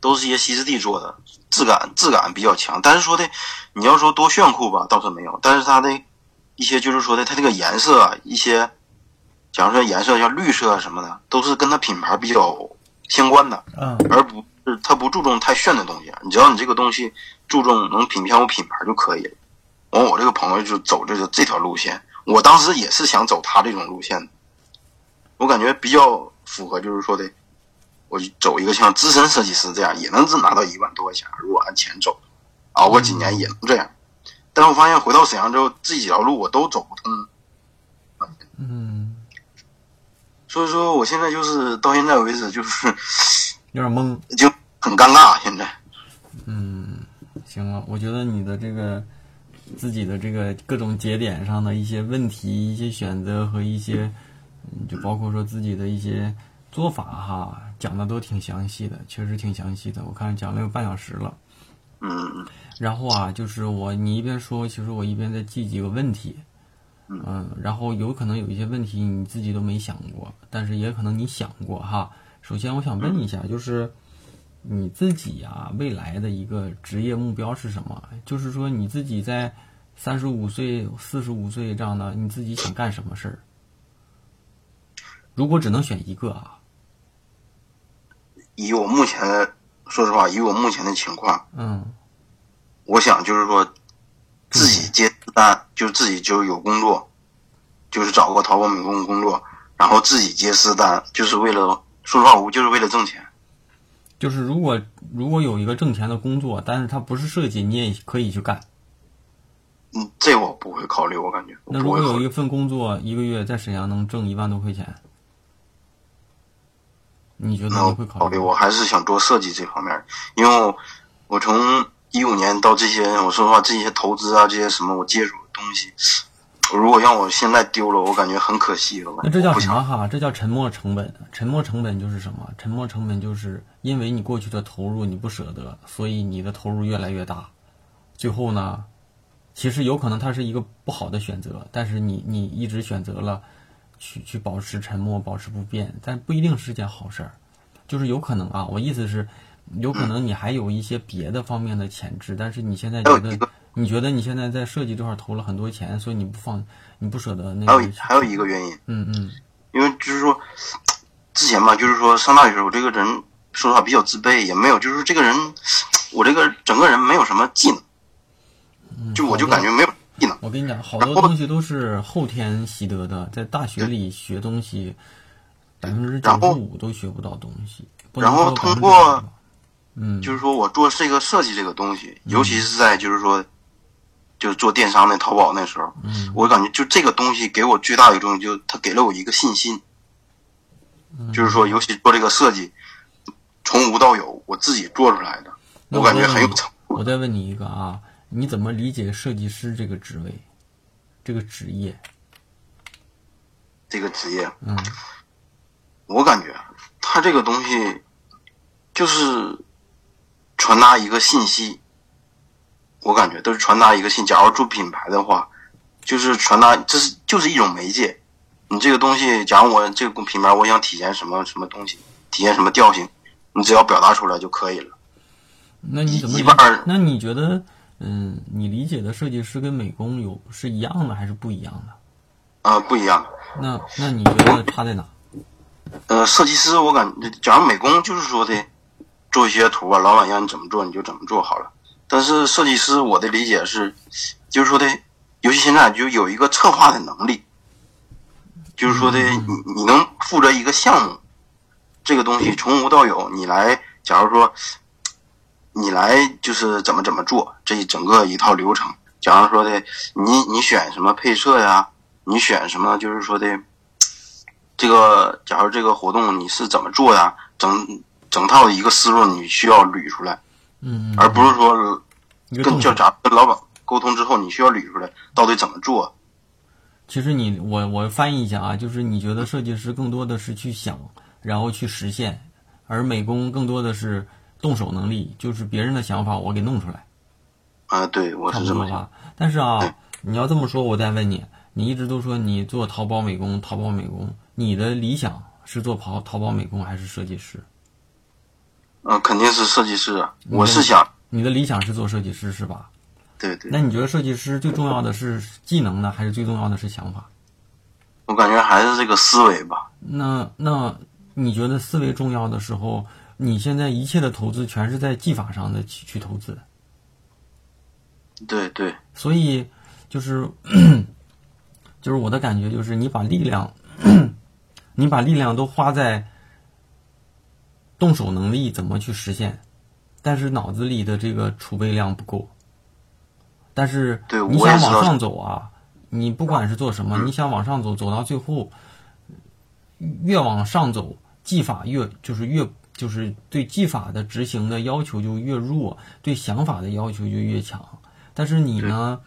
都是一些西式地做的，质感质感比较强。但是说的你要说多炫酷吧，倒是没有，但是它的一些就是说的它这个颜色啊，一些假如说颜色像绿色啊什么的，都是跟它品牌比较相关的。嗯而不是它不注重太炫的东西，你只要你这个东西注重能品相有品牌就可以了。完，我这个朋友就走这个这条路线，我当时也是想走他这种路线的，我感觉比较符合，就是说的，我就走一个像资深设计师这样，也能只拿到一万多块钱，如果按钱走，熬过几年也能这样。但是我发现回到沈阳之后，这几条路我都走不通，嗯，所以说我现在就是到现在为止就是有点懵。就很尴尬，现在。嗯，行了，我觉得你的这个自己的这个各种节点上的一些问题、一些选择和一些嗯就包括说自己的一些做法哈，讲的都挺详细的，确实挺详细的。我看讲了有半小时了。嗯嗯然后啊，就是我你一边说，其实我一边在记几个问题，嗯，然后有可能有一些问题你自己都没想过，但是也可能你想过哈。首先，我想问一下，就是你自己啊，未来的一个职业目标是什么？就是说你自己在三十五岁、四十五岁这样的，你自己想干什么事儿？如果只能选一个啊，以我目前说实话，以我目前的情况，嗯我想就是说自己接单，就自己就有工作，就是找个淘宝美工工作，然后自己接私单，就是为了说实话，我就是为了挣钱。就是如果如果有一个挣钱的工作，但是它不是设计，你也可以去干。嗯，这我不会考虑，我感觉那如果。有一份工作，一个月在沈阳能挣一万多块钱，你觉得那我你会考考虑，我还是想做设计这方面，因为我我从一五年到这些，我说实话，这些投资啊，这些什么我接触的东西，如果让我现在丢了，我感觉很可惜了。那这叫什么哈？这叫沉没成本。沉没成本就是什么？沉没成本就是因为你过去的投入你不舍得，所以你的投入越来越大，最后呢，其实有可能它是一个不好的选择，但是你你一直选择了去去保持沉默，保持不变，但不一定是件好事儿。就是有可能啊，我意思是，有可能你还有一些别的方面的潜质，但是你现在觉得你觉得你现在在设计这块投了很多钱，所以你不放，你不舍得那还个还。有还有一个原因，嗯嗯因为就是说，之前吧，就是说上大学的时候，我这个人说实话比较自卑，也没有，就是这个人，我这个整个人没有什么技能，嗯，就我就感觉没有技能。我跟你讲，好多东西都是后天习得的，在大学里学东西，百分之九十五都学不到东西。然后通过，嗯，就是说我做这个设计这个东西，尤其是在就是说，就是做电商那淘宝那时候，嗯我感觉就这个东西给我最大的一个东西，就它给了我一个信心，嗯就是说，尤其做这个设计，从无到有，我自己做出来的，我感觉很有成。我再问你一个啊，你怎么理解设计师这个职位，这个职业？这个职业，嗯我感觉他这个东西就是传达一个信息，我感觉都是传达一个信。假如做品牌的话，就是传达，这是就是一种媒介。你这个东西，假如我这个品牌，我想体现什么什么东西，体现什么调性，你只要表达出来就可以了。那你怎么理一般那你觉得，嗯，你理解的设计师跟美工有是一样的还是不一样的？啊、不一样。那那你觉得差在哪？呃，设计师，我感觉，假如美工就是说的，做一些图啊，老板让你怎么做你就怎么做好了。但是设计师，我的理解是，就是说的，尤其现在就有一个策划的能力，就是说的，你你能负责一个项目，这个东西从无到有，你来，假如说，你来就是怎么怎么做这一整个一套流程。假如说的，你你选什么配色呀，你选什么，就是说的。这个，假如这个活动你是怎么做呀？整整套的一个思路你需要捋出来，嗯，嗯而不是说跟就一个动手。咱跟老板沟通之后，你需要捋出来到底怎么做。其实你我我翻译一下啊，就是你觉得设计师更多的是去想，然后去实现，而美工更多的是动手能力，就是别人的想法我给弄出来，啊，对，我是这么想。不多吧。但是啊，你要这么说，我再问你，你一直都说你做淘宝美工，淘宝美工，你的理想是做淘淘宝美工还是设计师？嗯、肯定是设计师啊。嗯我是想，你的理想是做设计师是吧？对对，那你觉得设计师最重要的是技能呢，还是最重要的是想法？我感觉还是这个思维吧。那那你觉得思维重要的时候，你现在一切的投资全是在技法上的去去投资，对对，所以就是 就是我的感觉就是你把力量，你把力量都花在动手能力怎么去实现，但是脑子里的这个储备量不够。但是你想往上走啊，你不管是做什么，你想往上走，走到最后，越往上走，技法越就是越就是对技法的执行的要求就越弱，对想法的要求就越强。但是你呢，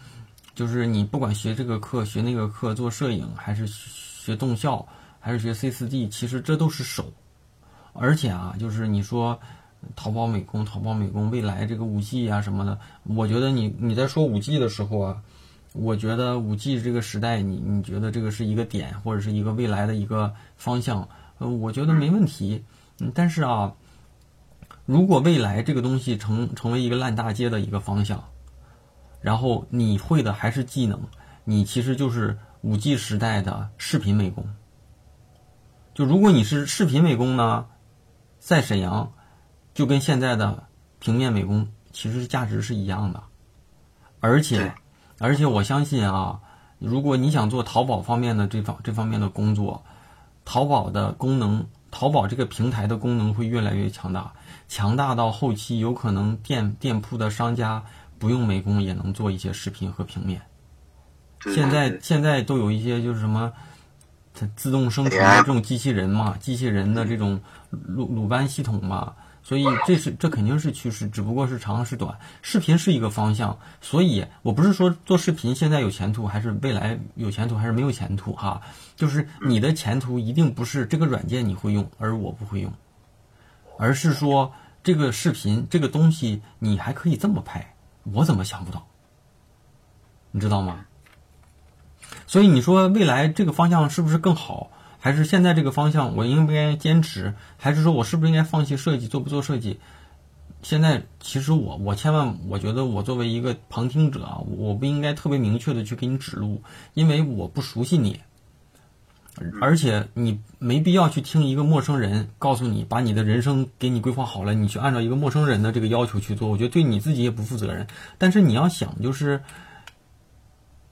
就是你不管学这个课、学那个课，做摄影还是学动效，还是学 C 四 D，其实这都是手。而且啊，就是你说淘宝美工、淘宝美工未来这个五 G 啊什么的，我觉得你你在说五 G 的时候啊，我觉得五 G 这个时代，你你觉得这个是一个点，或者是一个未来的一个方向，呃，我觉得没问题。嗯，但是啊，如果未来这个东西成成为一个烂大街的一个方向，然后你会的还是技能，你其实就是五 G 时代的视频美工。就如果你是视频美工呢，在沈阳，就跟现在的平面美工其实价值是一样的，而且，而且我相信啊，如果你想做淘宝方面的这方这方面的工作，淘宝的功能。淘宝这个平台的功能会越来越强大，强大到后期有可能店店铺的商家不用美工也能做一些视频和平面。现在现在都有一些就是什么，它自动生成的这种机器人嘛，机器人的这种鲁鲁班系统嘛。所以这是这肯定是趋势，只不过是长是短。视频是一个方向，所以我不是说做视频现在有前途，还是未来有前途，还是没有前途哈。就是你的前途一定不是这个软件你会用，而我不会用，而是说这个视频这个东西你还可以这么拍，我怎么想不到？你知道吗？所以你说未来这个方向是不是更好？还是现在这个方向，我应不应该坚持？还是说我是不是应该放弃设计，做不做设计？现在其实我我千万，我觉得我作为一个旁听者啊，我不应该特别明确的去给你指路，因为我不熟悉你，而且你没必要去听一个陌生人告诉你，把你的人生给你规划好了，你去按照一个陌生人的这个要求去做，我觉得对你自己也不负责任。但是你要想，就是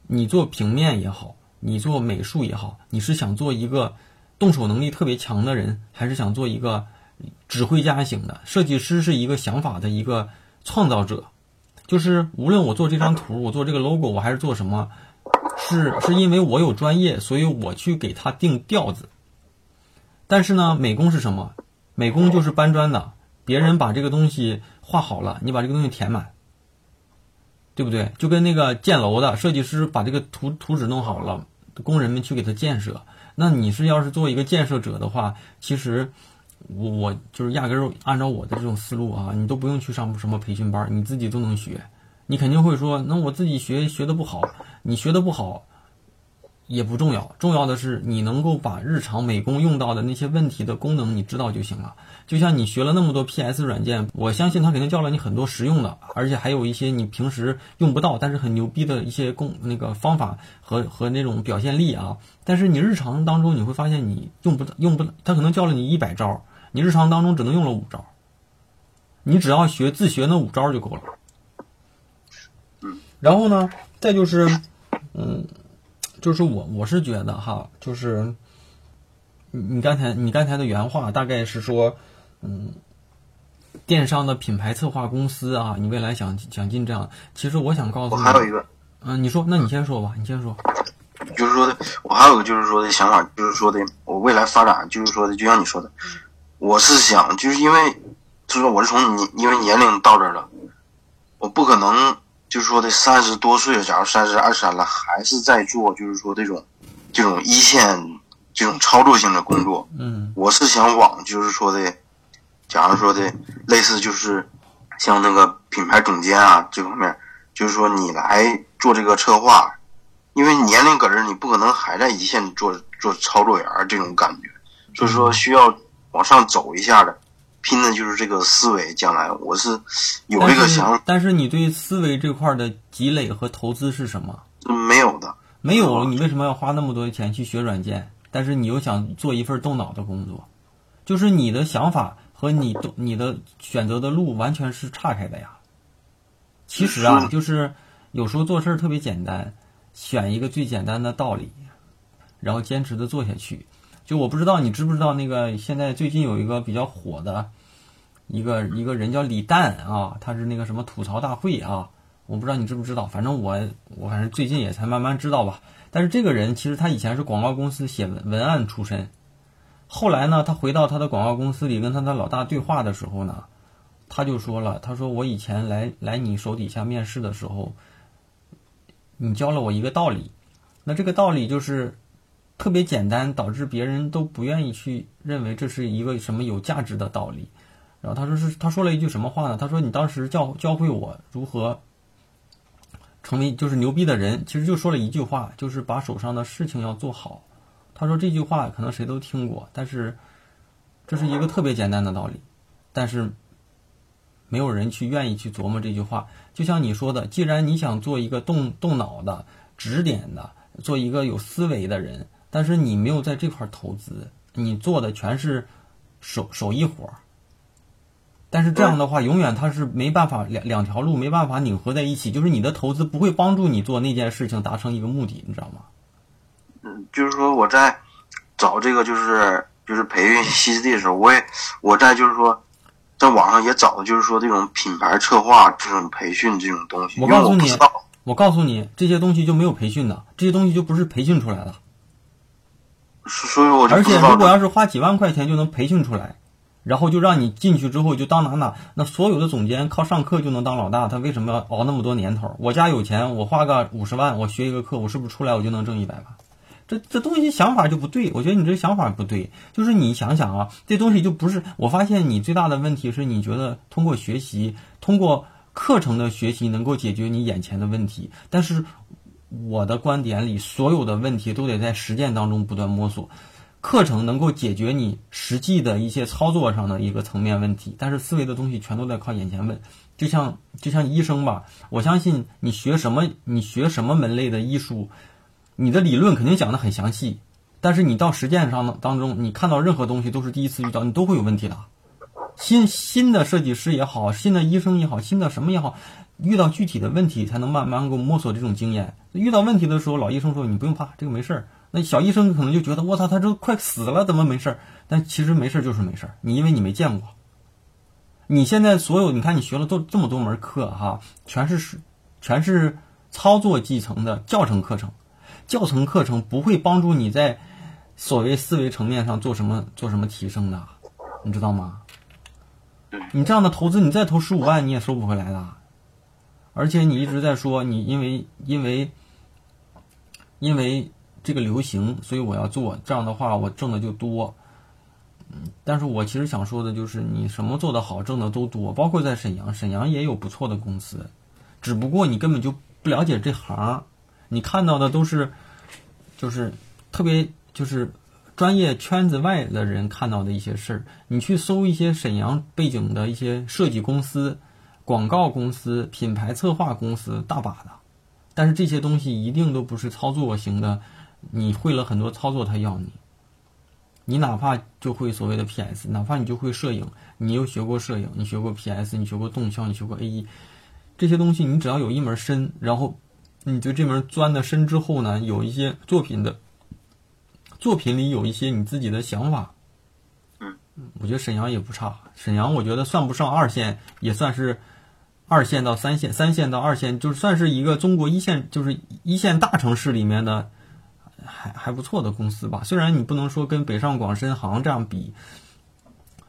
你做平面也好。你做美术也好，你是想做一个动手能力特别强的人，还是想做一个指挥家型的设计师？是一个想法的一个创造者，就是无论我做这张图，我做这个 logo，我还是做什么，是是因为我有专业，所以我去给他定调子。但是呢，美工是什么？美工就是搬砖的，别人把这个东西画好了，你把这个东西填满。对不对？就跟那个建楼的设计师把这个图图纸弄好了。工人们去给他建设，那你是要是做一个建设者的话，其实我我就是压根儿按照我的这种思路啊，你都不用去上什么培训班，你自己都能学。你肯定会说，那我自己学学的不好，你学的不好。也不重要，重要的是你能够把日常美工用到的那些问题的功能你知道就行了。就像你学了那么多 PS 软件，我相信他肯定教了你很多实用的，而且还有一些你平时用不到但是很牛逼的一些功那个方法和和那种表现力啊。但是你日常当中你会发现你用不用不，他可能教了你一百招，你日常当中只能用了五招，你只要学自学那五招就够了。然后呢，再就是，嗯。就是我，我是觉得哈，就是你你刚才你刚才的原话大概是说，嗯，电商的品牌策划公司啊，你未来想想进这样，其实我想告诉你，我还有一个，嗯，你说，那你先说吧，你先说。就是说的，我还有个就是说的想法，就是说的，我未来发展，就是说的，就像你说的，我是想，就是因为，就是说我是从你因为年龄到这儿了，我不可能。就是说的三十多岁了，假如三十二三了，还是在做，就是说这种，这种一线这种操作性的工作。嗯，我是想往，就是说的，假如说的类似，就是像那个品牌总监啊这方面，就是说你来做这个策划，因为年龄搁这，你不可能还在一线做做操作员这种感觉，所以说需要往上走一下的。拼的就是这个思维，将来我是有这个想法。但是你对思维这块的积累和投资是什么？没有的，没有。你为什么要花那么多钱去学软件？但是你又想做一份动脑的工作，就是你的想法和你动你的选择的路完全是岔开的呀。其实啊，就是有时候做事特别简单，选一个最简单的道理，然后坚持的做下去。就我不知道你知不知道那个现在最近有一个比较火的，一个一个人叫李诞啊，他是那个什么吐槽大会啊，我不知道你知不知道，反正我我反正最近也才慢慢知道吧。但是这个人其实他以前是广告公司写文文案出身，后来呢，他回到他的广告公司里跟他的老大对话的时候呢，他就说了，他说我以前来来你手底下面试的时候，你教了我一个道理，那这个道理就是。特别简单，导致别人都不愿意去认为这是一个什么有价值的道理。然后他说是他说了一句什么话呢？他说你当时教教会我如何成为就是牛逼的人，其实就说了一句话，就是把手上的事情要做好。他说这句话可能谁都听过，但是这是一个特别简单的道理，但是没有人去愿意去琢磨这句话。就像你说的，既然你想做一个动动脑的、指点的，做一个有思维的人，但是你没有在这块投资，你做的全是手手艺活儿。但是这样的话，永远它是没办法两两条路没办法拧合在一起，就是你的投资不会帮助你做那件事情达成一个目的，你知道吗？嗯，就是说我在找这个就是就是培训 CCD 的时候，我也我在就是说在网上也找的就是说这种品牌策划这种培训这种东西。我告诉你我告诉你，这些东西就没有培训的，这些东西就不是培训出来的。所所以我就而且如果要是花几万块钱就能培训出来，然后就让你进去之后就当哪哪，那所有的总监靠上课就能当老大，他为什么要熬那么多年头？我家有钱，我花个五十万，我学一个课，我是不是出来我就能挣一百万？这这东西想法就不对，我觉得你这想法不对。就是你想想啊，这东西就不是。我发现你最大的问题是你觉得通过学习，通过课程的学习能够解决你眼前的问题，但是我的观点里，所有的问题都得在实践当中不断摸索。课程能够解决你实际的一些操作上的一个层面问题，但是思维的东西全都在靠眼前问。就像就像医生吧，我相信你学什么，你学什么门类的医术，你的理论肯定讲的很详细，但是你到实践上当中，你看到任何东西都是第一次遇到，你都会有问题的。新新的设计师也好，新的医生也好，新的什么也好，遇到具体的问题才能慢慢给我摸索这种经验。遇到问题的时候，老医生说你不用怕，这个没事儿。那小医生可能就觉得我操，他这快死了，怎么没事儿？但其实没事儿就是没事儿，你因为你没见过。你现在所有你看你学了都这么多门课哈，全是是全是操作继承的教程课程，教程课程不会帮助你在所谓思维层面上做什么做什么提升的，你知道吗？你这样的投资，你再投十五万你也收不回来的。而且你一直在说你因为因为因为这个流行，所以我要做这样的话，我挣的就多。嗯，但是我其实想说的就是，你什么做得好，挣的都多。包括在沈阳，沈阳也有不错的公司，只不过你根本就不了解这行，你看到的都是就是特别就是专业圈子外的人看到的一些事儿。你去搜一些沈阳背景的一些设计公司、广告公司、品牌策划公司，大把的。但是这些东西一定都不是操作型的，你会了很多操作，他要你。你哪怕就会所谓的 PS，哪怕你就会摄影，你又学过摄影，你学过 PS，你学过动效，你学过 AE，这些东西你只要有一门深，然后你对这门钻的深之后呢，有一些作品的作品里有一些你自己的想法。嗯，我觉得沈阳也不差，沈阳我觉得算不上二线，也算是二线到三线，三线到二线，就算是一个中国一线，就是一线大城市里面的。还还不错的公司吧，虽然你不能说跟北上广深杭这样比，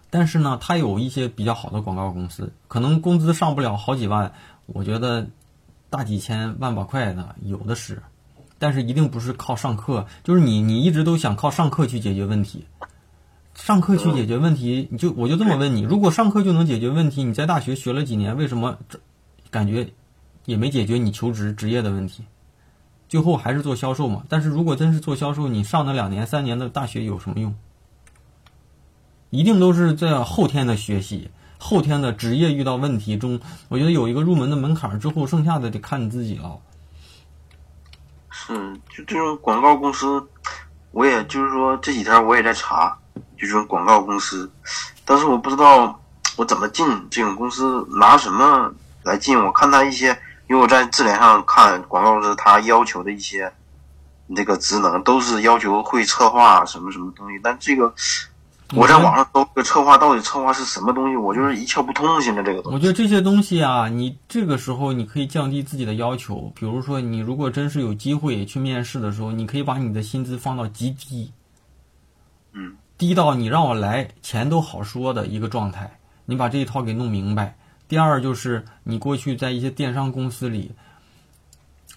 但是呢，它有一些比较好的广告公司，可能工资上不了好几万，我觉得大几千万把块的有的是，但是一定不是靠上课，就是你你一直都想靠上课去解决问题，上课去解决问题，你就我就这么问你，如果上课就能解决问题，你在大学学了几年，为什么这感觉也没解决你求职职业的问题？最后还是做销售嘛？但是如果真是做销售，你上那两年、三年的大学有什么用？一定都是在后天的学习，后天的职业遇到问题中，我觉得有一个入门的门槛之后，剩下的得看你自己了。是，就这种广告公司，我也就是说这几天我也在查，就这种广告公司，但是我不知道我怎么进这种公司，拿什么来进？我看他一些。因为我在智联上看广告公司，他要求的一些那个职能都是要求会策划什么什么东西，但这个我在网上搜个策划，到底策划是什么东西，我就是一窍不通。现在这个东西，我觉得这些东西啊，你这个时候你可以降低自己的要求，比如说你如果真是有机会去面试的时候，你可以把你的薪资放到极低，嗯，低到你让我来钱都好说的一个状态，你把这一套给弄明白。第二就是你过去在一些电商公司里，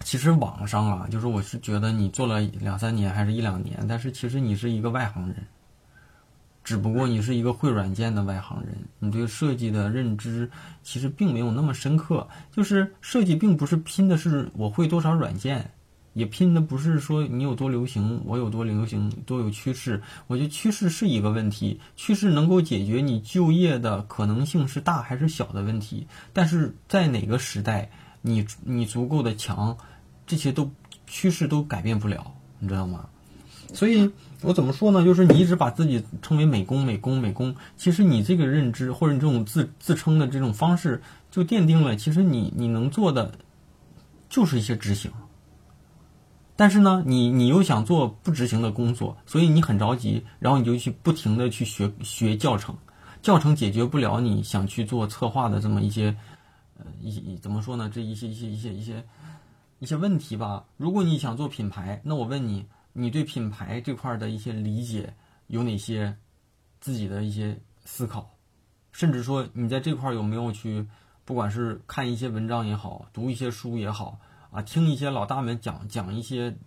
其实网上啊，就是我是觉得你做了两三年还是一两年，但是其实你是一个外行人，只不过你是一个会软件的外行人，你对设计的认知其实并没有那么深刻。就是设计并不是拼的是我会多少软件。也拼的不是说你有多流行，我有多流行，多有趋势。我觉得趋势是一个问题，趋势能够解决你就业的可能性是大还是小的问题。但是在哪个时代，你你足够的强，这些都趋势都改变不了，你知道吗？所以我怎么说呢？就是你一直把自己称为美工、美工、美工，其实你这个认知或者你这种自自称的这种方式，就奠定了其实你你能做的就是一些执行。但是呢，你你又想做不执行的工作，所以你很着急，然后你就去不停的去学学教程，教程解决不了你想去做策划的这么一些，呃，一怎么说呢？这一些一些一些一些一些问题吧。如果你想做品牌，那我问你，你对品牌这块的一些理解有哪些？自己的一些思考，甚至说你在这块有没有去，不管是看一些文章也好，读一些书也好。啊，听一些老大们讲讲一些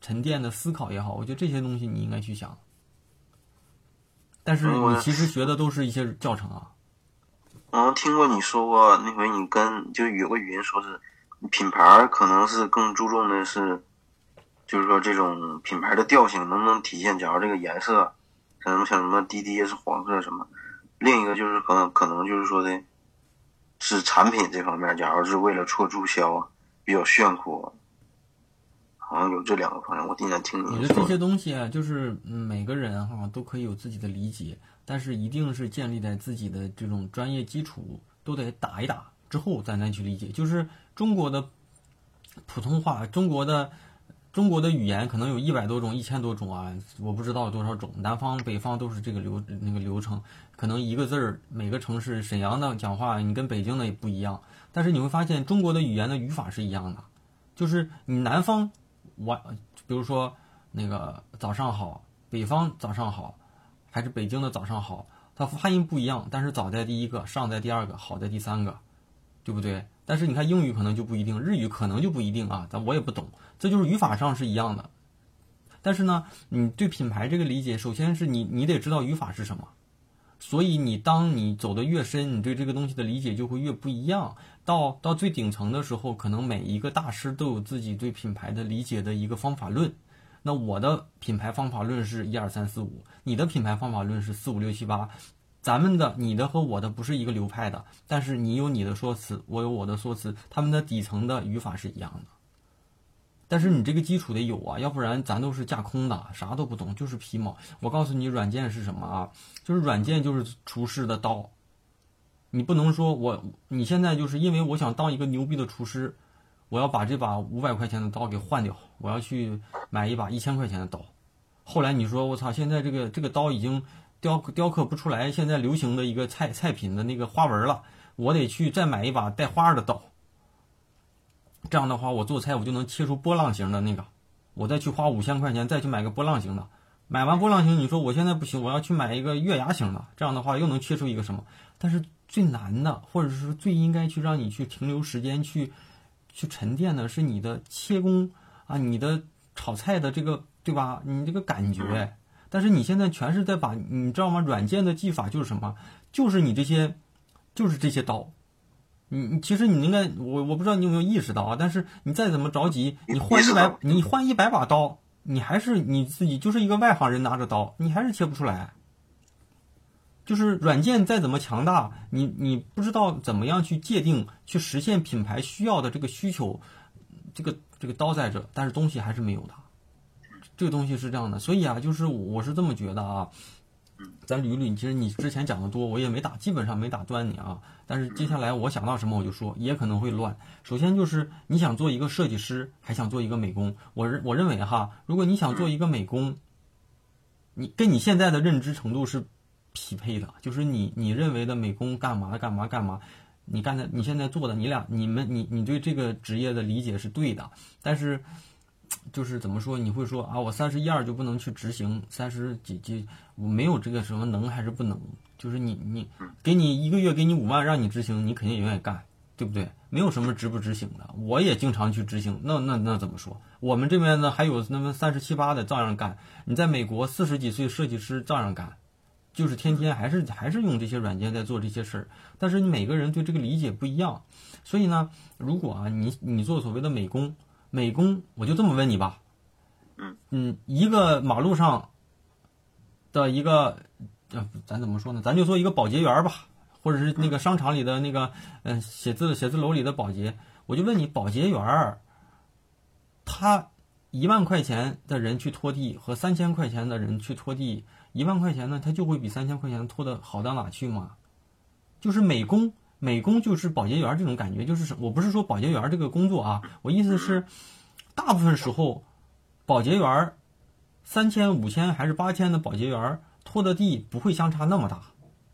沉淀的思考也好，我觉得这些东西你应该去想。但是你其实学的都是一些教程啊。嗯，听过你说过那回你跟就有个语音说是品牌可能是更注重的是，就是说这种品牌的调性能不能体现？假如这个颜色，像什么像什么滴滴是黄色什么，另一个就是可能可能就是说的，是产品这方面，假如是为了做促销啊。比较炫酷，好像有这两个方向。我经常听你。你的这些东西啊，就是每个人哈都可以有自己的理解，但是一定是建立在自己的这种专业基础都得打一打之后，咱再去理解。就是中国的普通话，中国的中国的语言可能有一百多种、一千多种啊，我不知道多少种。南方、北方都是这个流那个流程，可能一个字儿，每个城市，沈阳的讲话你跟北京的也不一样。但是你会发现，中国的语言的语法是一样的，就是你南方晚，比如说那个早上好，北方早上好，还是北京的早上好，它发音不一样，但是早在第一个，上在第二个，好在第三个，对不对？但是你看英语可能就不一定，日语可能就不一定啊，但我也不懂，这就是语法上是一样的。但是呢，你对品牌这个理解，首先是你你得知道语法是什么。所以你当你走得越深，你对这个东西的理解就会越不一样。到到最顶层的时候，可能每一个大师都有自己对品牌的理解的一个方法论。那我的品牌方法论是一二三四五，你的品牌方法论是四五六七八。咱们的你的和我的不是一个流派的，但是你有你的说辞，我有我的说辞，他们的底层的语法是一样的。但是你这个基础得有啊，要不然咱都是架空的，啥都不懂，就是皮毛。我告诉你，软件是什么啊？就是软件就是厨师的刀。你不能说我你现在就是因为我想当一个牛逼的厨师，我要把这把五百块钱的刀给换掉，我要去买一把一千块钱的刀。后来你说我操，现在这个这个刀已经雕雕刻不出来现在流行的一个菜菜品的那个花纹了，我得去再买一把带花的刀。这样的话，我做菜我就能切出波浪形的那个，我再去花五千块钱再去买个波浪形的，买完波浪形，你说我现在不行，我要去买一个月牙形的，这样的话又能切出一个什么？但是最难的，或者是最应该去让你去停留时间去去沉淀的是你的切工啊，你的炒菜的这个对吧？你这个感觉，但是你现在全是在把你知道吗？软件的技法就是什么？就是你这些，就是这些刀。你你其实你应该我我不知道你有没有意识到啊，但是你再怎么着急，你换一百你换一百把刀，你还是你自己就是一个外行人拿着刀，你还是切不出来。就是软件再怎么强大，你你不知道怎么样去界定去实现品牌需要的这个需求，这个这个刀在这，但是东西还是没有的。这个东西是这样的，所以啊，就是我是这么觉得啊。咱捋捋，其实你之前讲的多，我也没打，基本上没打断你啊。但是接下来我想到什么我就说，也可能会乱。首先就是你想做一个设计师，还想做一个美工。我认我认为哈，如果你想做一个美工，你跟你现在的认知程度是匹配的，就是你你认为的美工干嘛干嘛干嘛，你干的你现在做的，你俩你们你你对这个职业的理解是对的，但是。就是怎么说？你会说啊，我三十一二就不能去执行？三十几几，我没有这个什么能还是不能？就是你你给你一个月给你五万让你执行，你肯定也愿意干，对不对？没有什么执不执行的，我也经常去执行。那那那怎么说？我们这边呢还有那么三十七八的照样干。你在美国四十几岁设计师照样干，就是天天还是还是用这些软件在做这些事儿。但是你每个人对这个理解不一样，所以呢，如果啊你你做所谓的美工，美工我就这么问你吧，嗯嗯，一个马路上的一个呃咱怎么说呢？咱就说一个保洁员吧。或者是那个商场里的那个，嗯，写字写字楼里的保洁，我就问你，保洁员儿，他一万块钱的人去拖地和三千块钱的人去拖地，一万块钱呢，他就会比三千块钱拖的好到哪去吗？就是美工，美工就是保洁员这种感觉，就是我不是说保洁员这个工作啊，我意思是，大部分时候，保洁员三千、五千还是八千的保洁员拖的地不会相差那么大。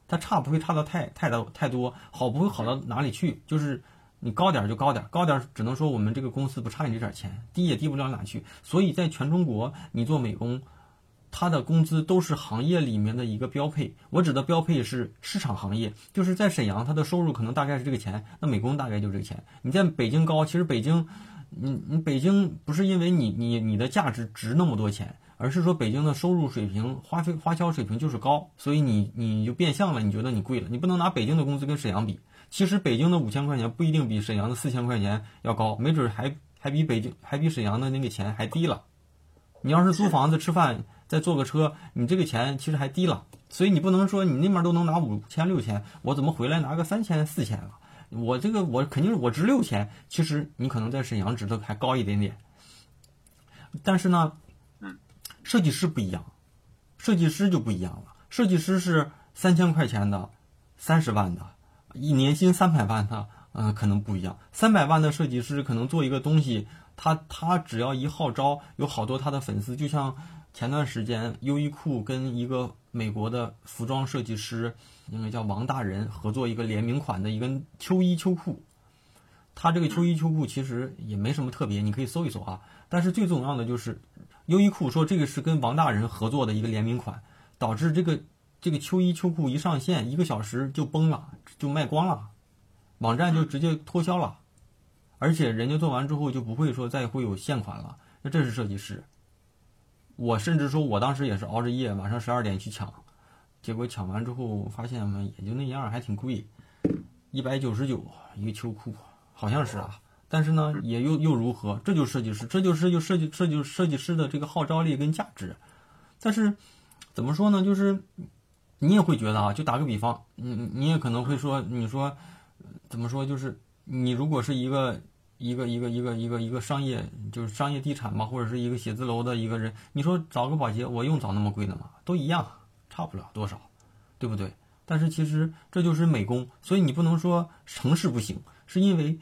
它差不会差到太太的太多，好不会好到哪里去。就是你高点就高点，高点只能说我们这个公司不差你这点钱，低也低不了哪去。所以在全中国，你做美工，他的工资都是行业里面的一个标配。我指的标配是市场行业，就是在沈阳，他的收入可能大概是这个钱，那美工大概就这个钱。你在北京高，其实北京，你你北京不是因为你你你的价值值那么多钱。而是说北京的收入水平、花费花销水平就是高，所以你你就变相了，你觉得你贵了。你不能拿北京的工资跟沈阳比。其实北京的五千块钱不一定比沈阳的四千块钱要高，没准还还比北京还比沈阳的那个钱还低了。你要是租房子、吃饭，再坐个车，你这个钱其实还低了。所以你不能说你那边都能拿五千、六千，我怎么回来拿个三千、四千了？我这个我肯定是我值六千，其实你可能在沈阳值的还高一点点。但是呢？设计师不一样，设计师就不一样了。设计师是三千块钱的，三十万的，一年薪三百万的，嗯，可能不一样。三百万的设计师可能做一个东西，他他只要一号召，有好多他的粉丝。就像前段时间优衣库跟一个美国的服装设计师，那个叫王大人合作一个联名款的一个秋衣秋裤。他这个秋衣秋裤其实也没什么特别，你可以搜一搜啊。但是最重要的就是。优衣库说这个是跟王大人合作的一个联名款，导致这个这个秋衣秋裤一上线，一个小时就崩了，就卖光了，网站就直接脱销了，而且人家做完之后就不会说再会有现款了。那这是设计师，我甚至说我当时也是熬着夜，晚上十二点去抢，结果抢完之后发现嘛也就那样，还挺贵，一百九十九一个秋裤，好像是啊。但是呢，也又又如何？这就是设计师，这就是就设计设计设计师的这个号召力跟价值。但是怎么说呢？就是你也会觉得啊，就打个比方，你你也可能会说，你说怎么说？就是你如果是一个一个一个一个一个一个商业，就是商业地产嘛，或者是一个写字楼的一个人，你说找个保洁，我用找那么贵的吗？都一样，差不了多少，对不对？但是其实这就是美工，所以你不能说城市不行，是因为。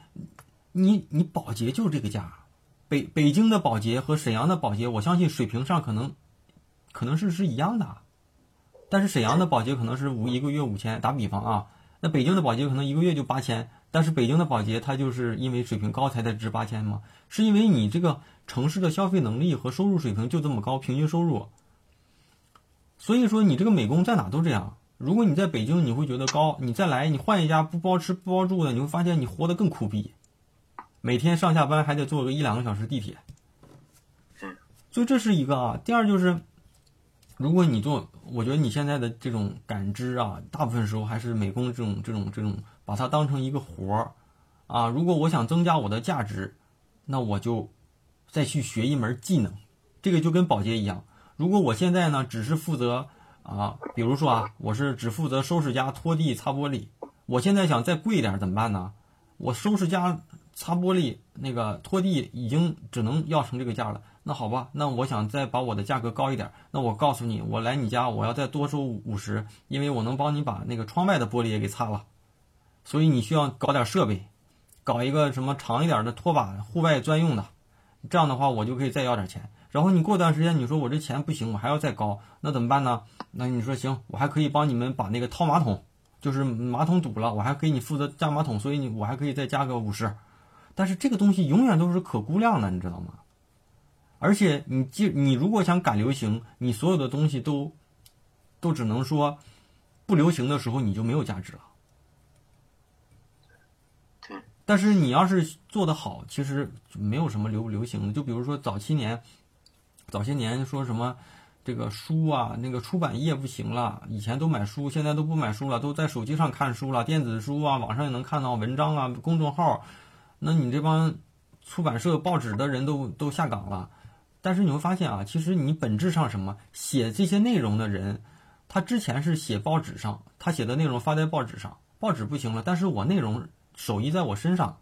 你你保洁就是这个价，北北京的保洁和沈阳的保洁，我相信水平上可能，可能是是一样的，但是沈阳的保洁可能是五一个月五千，打比方啊，那北京的保洁可能一个月就八千，但是北京的保洁他就是因为水平高才在值八千嘛？是因为你这个城市的消费能力和收入水平就这么高，平均收入，所以说你这个美工在哪都这样。如果你在北京你会觉得高，你再来你换一家不包吃不包住的，你会发现你活得更苦逼。每天上下班还得坐个一两个小时地铁，所以这是一个啊。第二就是，如果你做，我觉得你现在的这种感知啊，大部分时候还是美工这种这种这种，把它当成一个活儿啊。如果我想增加我的价值，那我就再去学一门技能。这个就跟保洁一样，如果我现在呢只是负责啊，比如说啊，我是只负责收拾家、拖地、擦玻璃，我现在想再贵一点怎么办呢？我收拾家。擦玻璃那个拖地已经只能要成这个价了，那好吧，那我想再把我的价格高一点，那我告诉你，我来你家我要再多收五十，因为我能帮你把那个窗外的玻璃也给擦了，所以你需要搞点设备，搞一个什么长一点的拖把，户外专用的，这样的话我就可以再要点钱。然后你过段时间你说我这钱不行，我还要再高，那怎么办呢？那你说行，我还可以帮你们把那个掏马桶，就是马桶堵了，我还给你负责加马桶，所以你我还可以再加个五十。但是这个东西永远都是可估量的，你知道吗？而且你既你如果想赶流行，你所有的东西都都只能说不流行的时候，你就没有价值了。对，但是你要是做得好，其实没有什么流不流行的。就比如说早些年，早些年说什么这个书啊，那个出版业不行了，以前都买书，现在都不买书了，都在手机上看书了，电子书啊，网上也能看到文章啊，公众号。那你这帮出版社、报纸的人都都下岗了。但是你会发现啊，其实你本质上什么写这些内容的人，他之前是写报纸上，他写的内容发在报纸上，报纸不行了，但是我内容手艺在我身上，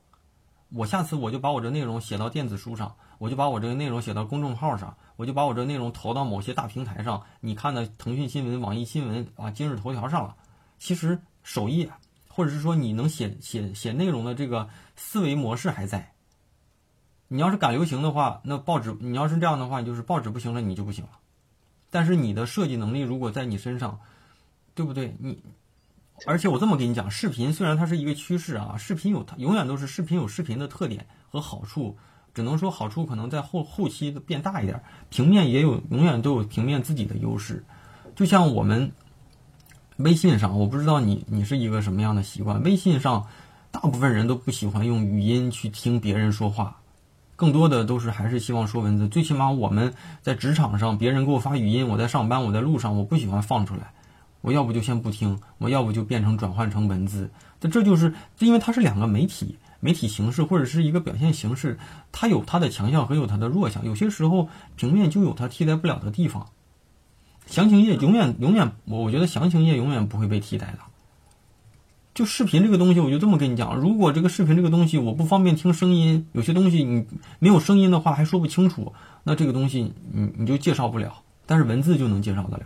我下次我就把我这内容写到电子书上，我就把我这个内容写到公众号上，我就把我这内容投到某些大平台上，你看的腾讯新闻、网易新闻啊、今日头条上了。其实首页或者是说你能写写写内容的这个思维模式还在。你要是赶流行的话，那报纸你要是这样的话，就是报纸不行了，你就不行了。但是你的设计能力如果在你身上，对不对？你，而且我这么跟你讲，视频虽然它是一个趋势啊，视频有它永远都是视频有视频的特点和好处，只能说好处可能在后后期变大一点。平面也有永远都有平面自己的优势，就像我们微信上，我不知道你你是一个什么样的习惯，微信上大部分人都不喜欢用语音去听别人说话。更多的都是还是希望说文字，最起码我们在职场上，别人给我发语音，我在上班，我在路上，我不喜欢放出来，我要不就先不听，我要不就变成转换成文字。那这就是因为它是两个媒体，媒体形式或者是一个表现形式，它有它的强项和有它的弱项。有些时候平面就有它替代不了的地方，详情页永远永远，我我觉得详情页永远不会被替代的。就视频这个东西，我就这么跟你讲：如果这个视频这个东西我不方便听声音，有些东西你没有声音的话还说不清楚，那这个东西你你就介绍不了。但是文字就能介绍得了。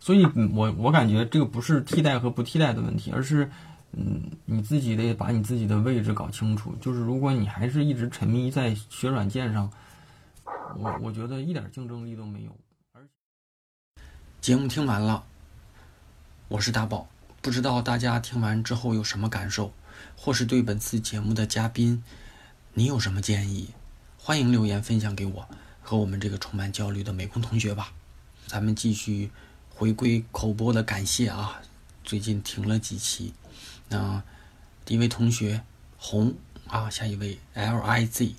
所以，我我感觉这个不是替代和不替代的问题，而是嗯，你自己得把你自己的位置搞清楚。就是如果你还是一直沉迷在学软件上，我我觉得一点竞争力都没有。节目听完了，我是大宝。不知道大家听完之后有什么感受，或是对本次节目的嘉宾，你有什么建议？欢迎留言分享给我和我们这个充满焦虑的美工同学吧。咱们继续回归口播的感谢啊！最近停了几期。那第一位同学红啊，下一位 L I Z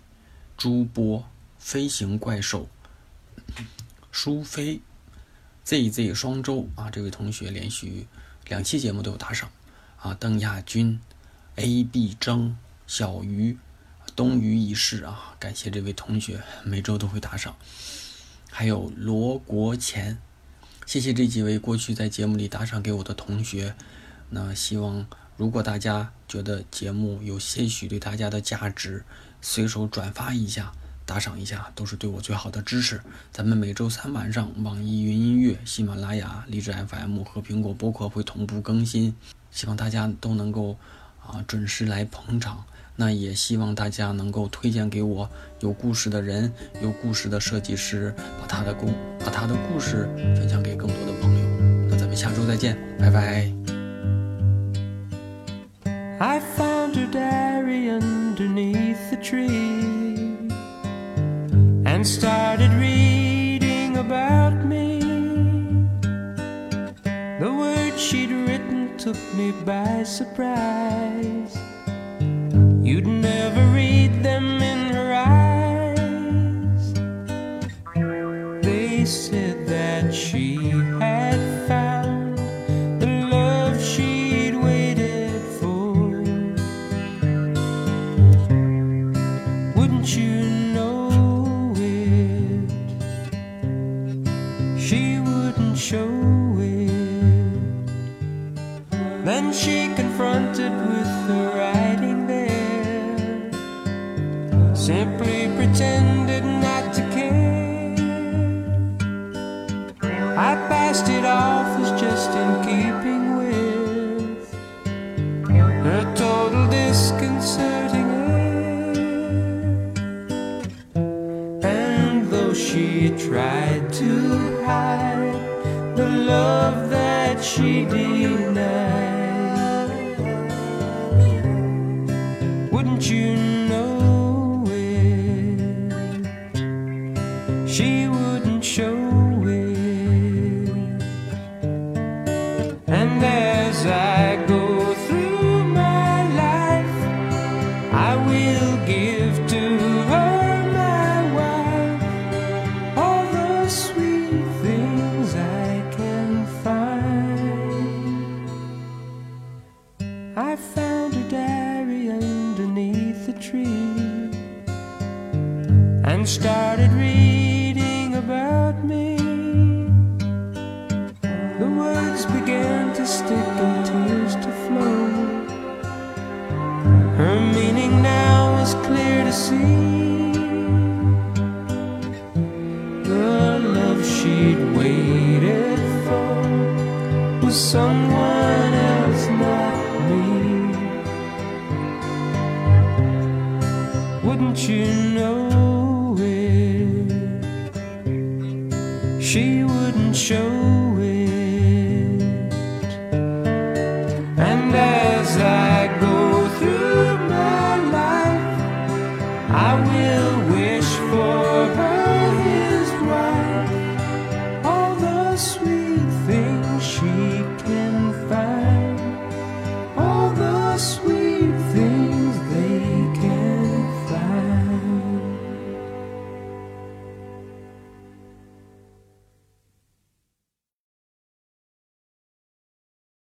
朱波飞行怪兽舒飞 Z Z 双周啊，这位同学连续。两期节目都有打赏，啊，邓亚军、A B 争、小鱼、东隅已逝啊，感谢这位同学每周都会打赏，还有罗国钱，谢谢这几位过去在节目里打赏给我的同学。那希望如果大家觉得节目有些许对大家的价值，随手转发一下。打赏一下都是对我最好的支持。咱们每周三晚上，网易云音乐、喜马拉雅、荔枝 FM 和苹果播客会同步更新，希望大家都能够啊准时来捧场。那也希望大家能够推荐给我有故事的人、有故事的设计师，把他的故把他的故事分享给更多的朋友。那咱们下周再见，拜拜。I found her diary underneath the tree. Started reading about me. The words she'd written took me by surprise. You'd never read them passed it off as just in keeping with her total disconcerting air. And though she tried to hide the love that she denied.